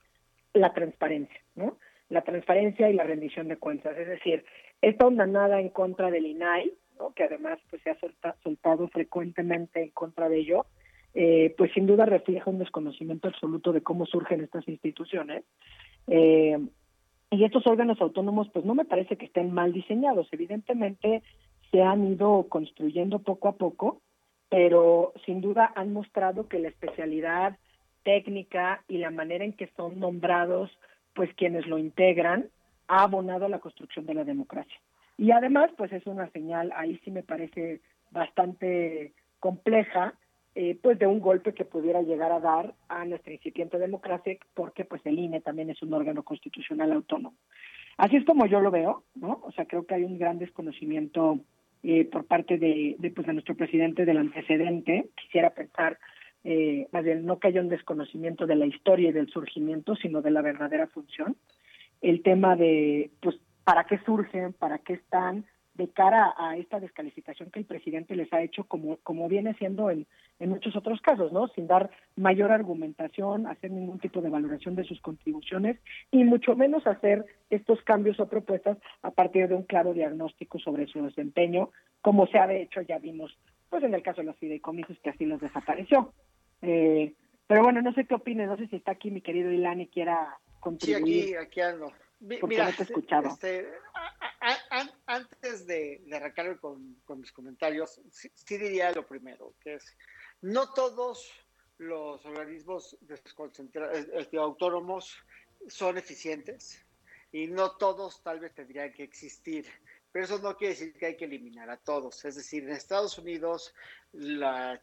la transparencia, ¿no? La transparencia y la rendición de cuentas. Es decir, esta onda nada en contra del INAI, que además pues se ha soltado frecuentemente en contra de ello, eh, pues sin duda refleja un desconocimiento absoluto de cómo surgen estas instituciones. Eh, y estos órganos autónomos, pues no me parece que estén mal diseñados. Evidentemente se han ido construyendo poco a poco, pero sin duda han mostrado que la especialidad técnica y la manera en que son nombrados, pues quienes lo integran, ha abonado a la construcción de la democracia. Y además, pues es una señal, ahí sí me parece bastante compleja, eh, pues de un golpe que pudiera llegar a dar a nuestra incipiente democracia, porque pues el INE también es un órgano constitucional autónomo. Así es como yo lo veo, ¿no? O sea, creo que hay un gran desconocimiento eh, por parte de, pues, de nuestro presidente del antecedente. Quisiera pensar, eh, más bien, no que haya un desconocimiento de la historia y del surgimiento, sino de la verdadera función. El tema de, pues, para qué surgen, para qué están, de cara a esta descalificación que el presidente les ha hecho, como, como viene siendo en, en muchos otros casos, ¿no? Sin dar mayor argumentación, hacer ningún tipo de valoración de sus contribuciones y mucho menos hacer estos cambios o propuestas a partir de un claro diagnóstico sobre su desempeño, como se ha de hecho, ya vimos, pues en el caso de los fideicomisos que así los desapareció. Eh, pero bueno, no sé qué opines, no sé si está aquí mi querido Ilani quiera contribuir. Sí, aquí, aquí ando. Mira, Este, antes de, arrancar con, mis comentarios, sí, diría lo primero, que es, no todos los organismos autónomos son eficientes y no todos tal vez tendrían que existir. Pero eso no quiere decir que hay que eliminar a todos. Es decir, en Estados Unidos la,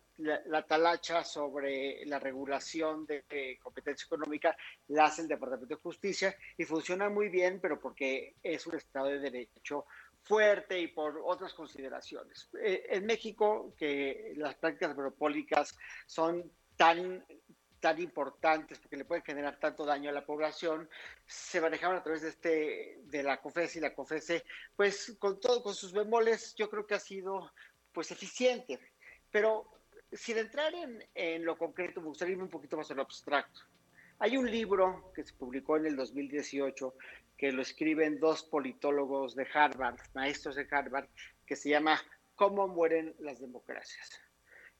talacha sobre la regulación de, competencia económica la hace el Departamento de Justicia y funciona muy bien, pero porque es un Estado de Derecho fuerte y por otras consideraciones. Eh, en México, que las prácticas monopólicas son tan tan importantes porque le pueden generar tanto daño a la población, se manejaban a través de este de la COFES y la COFESE, pues con todo, con sus bemoles, yo creo que ha sido pues eficiente. Pero sin entrar en, en lo concreto, me gustaría irme un poquito más a lo abstracto. Hay un libro que se publicó en el 2018 que lo escriben dos politólogos de Harvard, maestros de Harvard, que se llama Cómo mueren las democracias.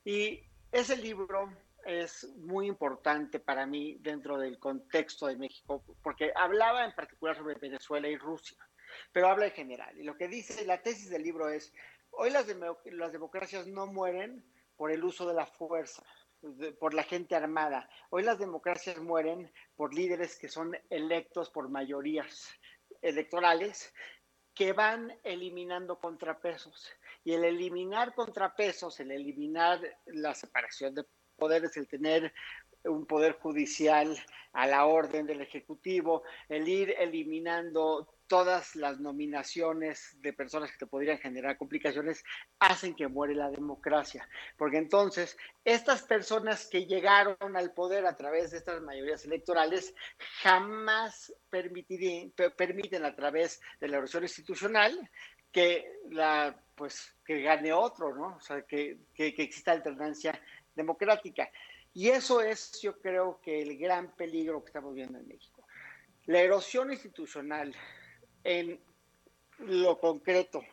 Y ese libro es muy importante para mí dentro del contexto de México, porque hablaba en particular sobre Venezuela y Rusia, pero habla en general. Y lo que dice la tesis del libro es, hoy las, las democracias no mueren por el uso de la fuerza, por la gente armada. Hoy las democracias mueren por líderes que son electos por mayorías electorales que van eliminando contrapesos. Y el eliminar contrapesos, el eliminar la separación de poderes, el tener un poder judicial a la orden del Ejecutivo, el ir eliminando todas las nominaciones de personas que te podrían generar complicaciones hacen que muere la democracia. Porque entonces, estas personas que llegaron al poder a través de estas mayorías electorales jamás permiten a través de la elección institucional que la pues que gane otro, ¿no? O sea, que, que exista alternancia democrática. Y eso es, yo creo que el gran peligro que estamos viendo en México. La erosión institucional, en lo concreto,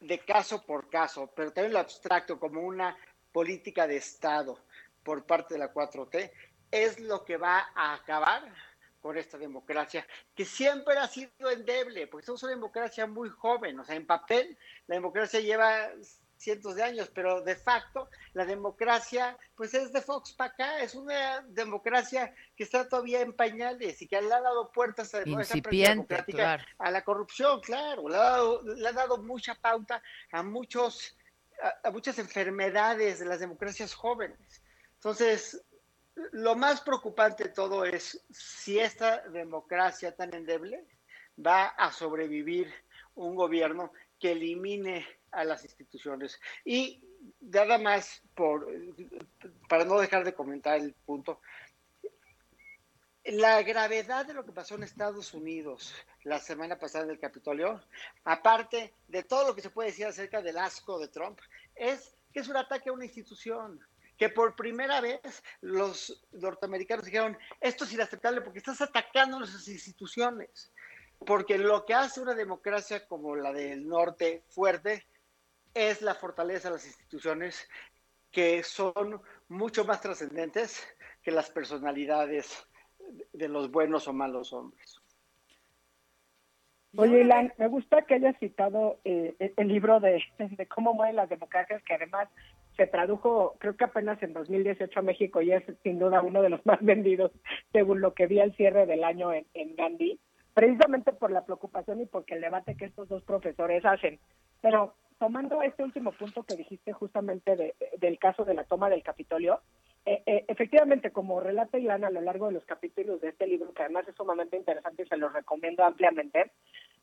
de caso por caso, pero también lo abstracto como una política de Estado por parte de la 4T, es lo que va a acabar con esta democracia, que siempre ha sido endeble, porque somos una democracia muy joven, o sea, en papel la democracia lleva cientos de años, pero de facto la democracia, pues es de Fox para acá, es una democracia que está todavía en pañales y que le ha dado puertas a, democrática a la corrupción, claro, le ha, dado, le ha dado mucha pauta a muchos a, muchas enfermedades de las democracias jóvenes. Entonces, lo más preocupante de todo es si esta democracia tan endeble va a sobrevivir un gobierno que elimine a las instituciones. Y nada más, por, para no dejar de comentar el punto, la gravedad de lo que pasó en Estados Unidos la semana pasada en el Capitolio, aparte de todo lo que se puede decir acerca del asco de Trump, es que es un ataque a una institución que por primera vez los norteamericanos dijeron, esto es inaceptable porque estás atacando nuestras instituciones. Porque lo que hace una democracia como la del norte fuerte es la fortaleza de las instituciones que son mucho más trascendentes que las personalidades de los buenos o malos hombres. Oye, Ilan, me gusta que hayas citado eh, el libro de, de, cómo mueren las democracias, que además se tradujo, creo que apenas en 2018 a México y es sin duda uno de los más vendidos, según lo que vi al cierre del año en, en Gandhi, precisamente por la preocupación y porque el debate que estos dos profesores hacen. Pero tomando este último punto que dijiste justamente del caso de la toma del Capitolio, eh, eh, efectivamente, como relata Ilana a lo largo de los capítulos de este libro, que además es sumamente interesante y se los recomiendo ampliamente,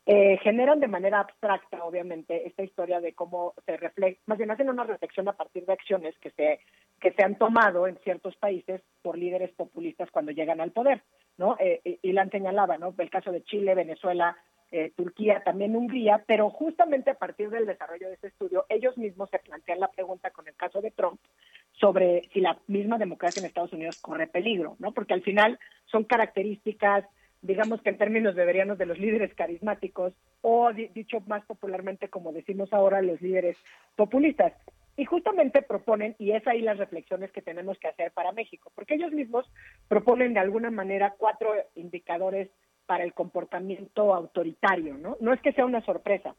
eh, generan de manera abstracta, obviamente, esta historia de cómo se refleja, más bien hacen una reflexión a partir de acciones que se, que se han tomado en ciertos países por líderes populistas cuando llegan al poder, ¿no? Eh, Ilan señalaba, ¿no? El caso de Chile, Venezuela, eh, Turquía, también Hungría, pero justamente a partir del desarrollo de ese estudio, ellos mismos se plantean la pregunta con el caso de Trump sobre si la misma democracia en Estados Unidos corre peligro, ¿no? Porque al final son características, digamos que en términos beberianos de los líderes carismáticos, o dicho más popularmente, como decimos ahora, los líderes populistas. Y justamente proponen, y es ahí las reflexiones que tenemos que hacer para México, porque ellos mismos proponen de alguna manera cuatro indicadores para el comportamiento autoritario, ¿no? No es que sea una sorpresa.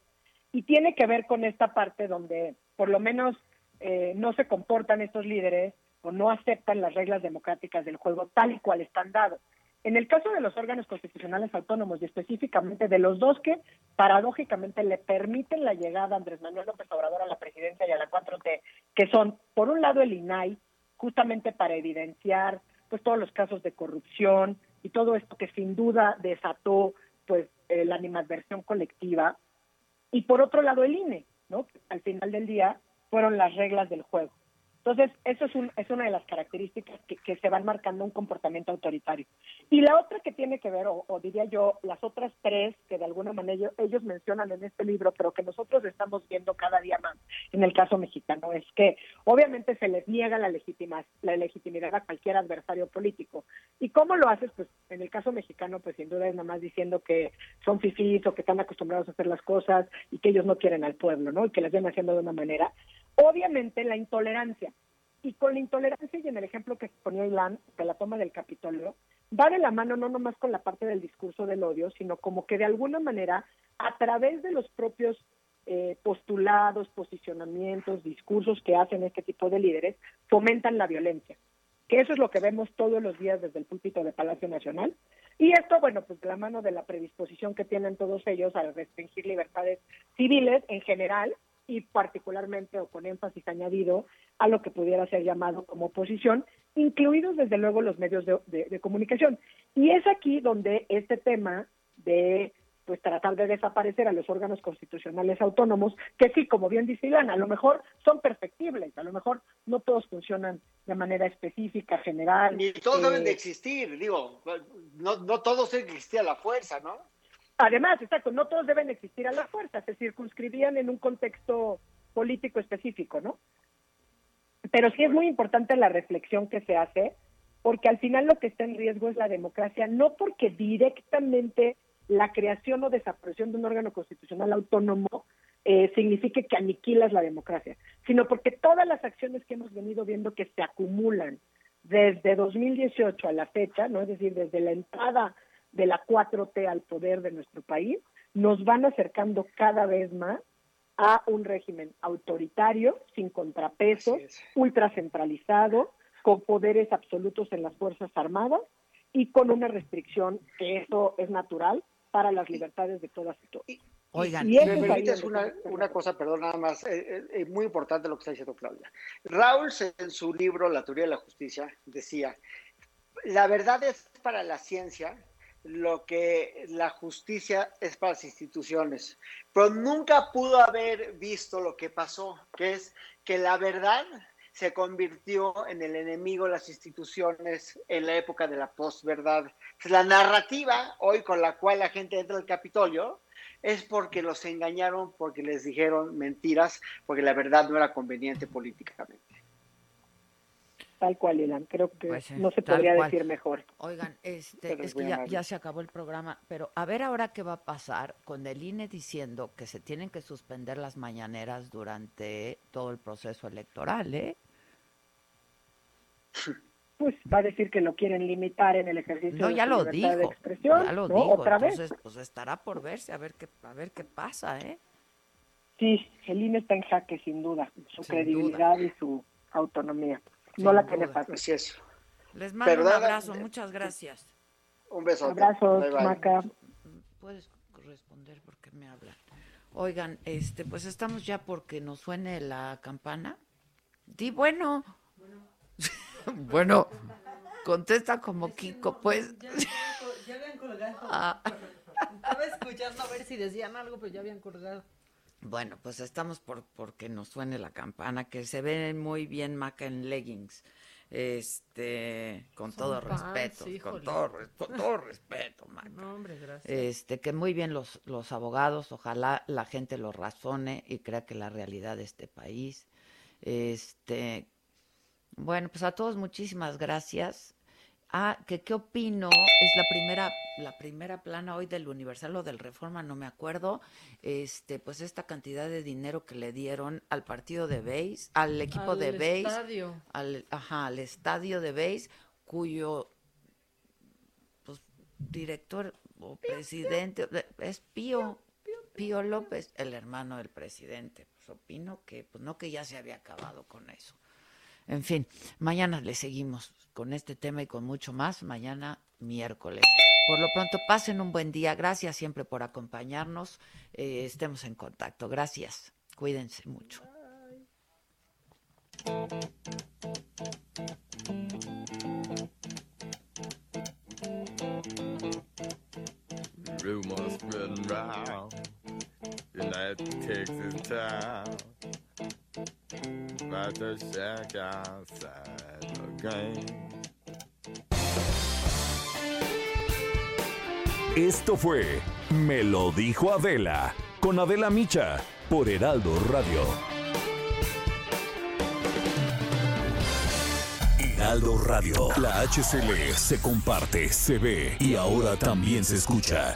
Y tiene que ver con esta parte donde por lo menos eh, no se comportan estos líderes o no aceptan las reglas democráticas del juego tal y cual están dados. En el caso de los órganos constitucionales autónomos y específicamente de los dos que paradójicamente le permiten la llegada a Andrés Manuel López Obrador a la presidencia y a la 4T, que son, por un lado, el INAI, justamente para evidenciar pues todos los casos de corrupción, y todo esto que sin duda desató pues eh, la animadversión colectiva. Y por otro lado el INE, ¿no? Al final del día fueron las reglas del juego. Entonces, eso es, un, es una de las características que, se van marcando un comportamiento autoritario. Y la otra que tiene que ver, o, diría yo, las otras tres que de alguna manera ellos, mencionan en este libro, pero que nosotros estamos viendo cada día más en el caso mexicano, es que obviamente se les niega la, la legitimidad a cualquier adversario político. ¿Y cómo lo haces? Pues en el caso mexicano, pues sin duda es nada más diciendo que son fifís o que están acostumbrados a hacer las cosas y que ellos no quieren al pueblo, ¿no? Y que las ven haciendo de una manera. Obviamente la intolerancia. Y con la intolerancia y en el ejemplo que ponía Ilan de la toma del Capitolio, va de la mano no nomás con la parte del discurso del odio, sino como que de alguna manera, a través de los propios eh, postulados, posicionamientos, discursos que hacen este tipo de líderes, fomentan la violencia. que eso es lo que vemos todos los días desde el púlpito de Palacio Nacional. Y esto, bueno, pues de la mano de la predisposición que tienen todos ellos a restringir libertades civiles en general y particularmente o con énfasis añadido a lo que pudiera ser llamado como oposición, incluidos desde luego los medios de comunicación. Y es aquí donde este tema de pues tratar de desaparecer a los órganos constitucionales autónomos, que sí, como bien dice Ilan, a lo mejor son perfectibles, a lo mejor no todos funcionan de manera específica, general. Ni todos deben de eh, existir, digo, no, no todos deben existir a la fuerza, ¿no? Además, exacto, no todos deben existir a la fuerza, se circunscribían en un contexto político específico, ¿no? Pero sí es muy importante la reflexión que se hace, porque al final lo que está en riesgo es la democracia, no porque directamente la creación o desaparición de un órgano constitucional autónomo eh, signifique que aniquilas la democracia, sino porque todas las acciones que hemos venido viendo que se acumulan desde 2018 a la fecha, no es decir, desde la entrada de la 4T al poder de nuestro país, nos van acercando cada vez más a un régimen autoritario, sin contrapesos, ultracentralizado, con poderes absolutos en las Fuerzas Armadas y con una restricción que eso es natural para las libertades de todas y todos. Oigan, y me permites una, una, cosa, perdón, nada más, eh, eh, eh, muy importante lo que está diciendo Claudia. Raúl, en su libro La teoría de la justicia, decía, la verdad es para la ciencia lo que la justicia es para las instituciones, pero nunca pudo haber visto lo que pasó, que es que la verdad se convirtió en el enemigo de las instituciones en la época de la posverdad. La narrativa hoy con la cual la gente entra al Capitolio es porque los engañaron, porque les dijeron mentiras, porque la verdad no era conveniente políticamente. Tal cual, Ilan. Creo que pues no se podría decir mejor. Oigan, este, es que ya, ya, se acabó el programa, pero a ver ahora qué va a pasar con el INE diciendo que se tienen que suspender las mañaneras durante todo el proceso electoral, ¿eh? Pues va a decir que lo quieren limitar en el ejercicio no, ya de, lo dijo, de expresión. Ya lo dijo, otra entonces, vez. Pues estará por verse, a ver qué, a ver qué pasa, ¿eh? Sí, el INE está en jaque, sin duda, su credibilidad y su autonomía. No la tiene fácil. Así es. Les mando un abrazo, muchas gracias. Un beso. Abrazos, Maca. Puedes responder porque me hablan. Oigan, este, pues estamos ya porque nos suene la campana. Di bueno. bueno, contesta como Kiko, pues. Ya, habían colgado. Ah. Estaba escuchando a ver si decían algo, pero ya habían colgado. Bueno, pues estamos por porque nos suene la campana, que se ve muy bien Maca en leggings. Este, con todo respeto, con todo, con todo respeto, Maca. No, hombre, gracias. Este, que muy bien los, los abogados, ojalá la gente lo razone y crea que la realidad de este país, este, bueno, pues a todos muchísimas gracias. Ah, que qué opino, es la primera, la primera plana hoy del Universal o del Reforma, no me acuerdo, este, pues esta cantidad de dinero que le dieron al partido de base, al equipo de base, estadio. al, ajá, al estadio de base, cuyo pues, director o presidente es Pío, Pío López, el hermano del presidente. Pues opino que, pues no que ya se había acabado con eso. En fin, mañana le seguimos con este tema y con mucho más, mañana miércoles. Por lo pronto, pasen un buen día. Gracias siempre por acompañarnos. Eh, estemos en contacto. Gracias. Cuídense mucho. Esto fue Me lo dijo Adela con Adela Micha por Heraldo Radio. Heraldo Radio, la HCL se comparte, se ve y ahora también se escucha.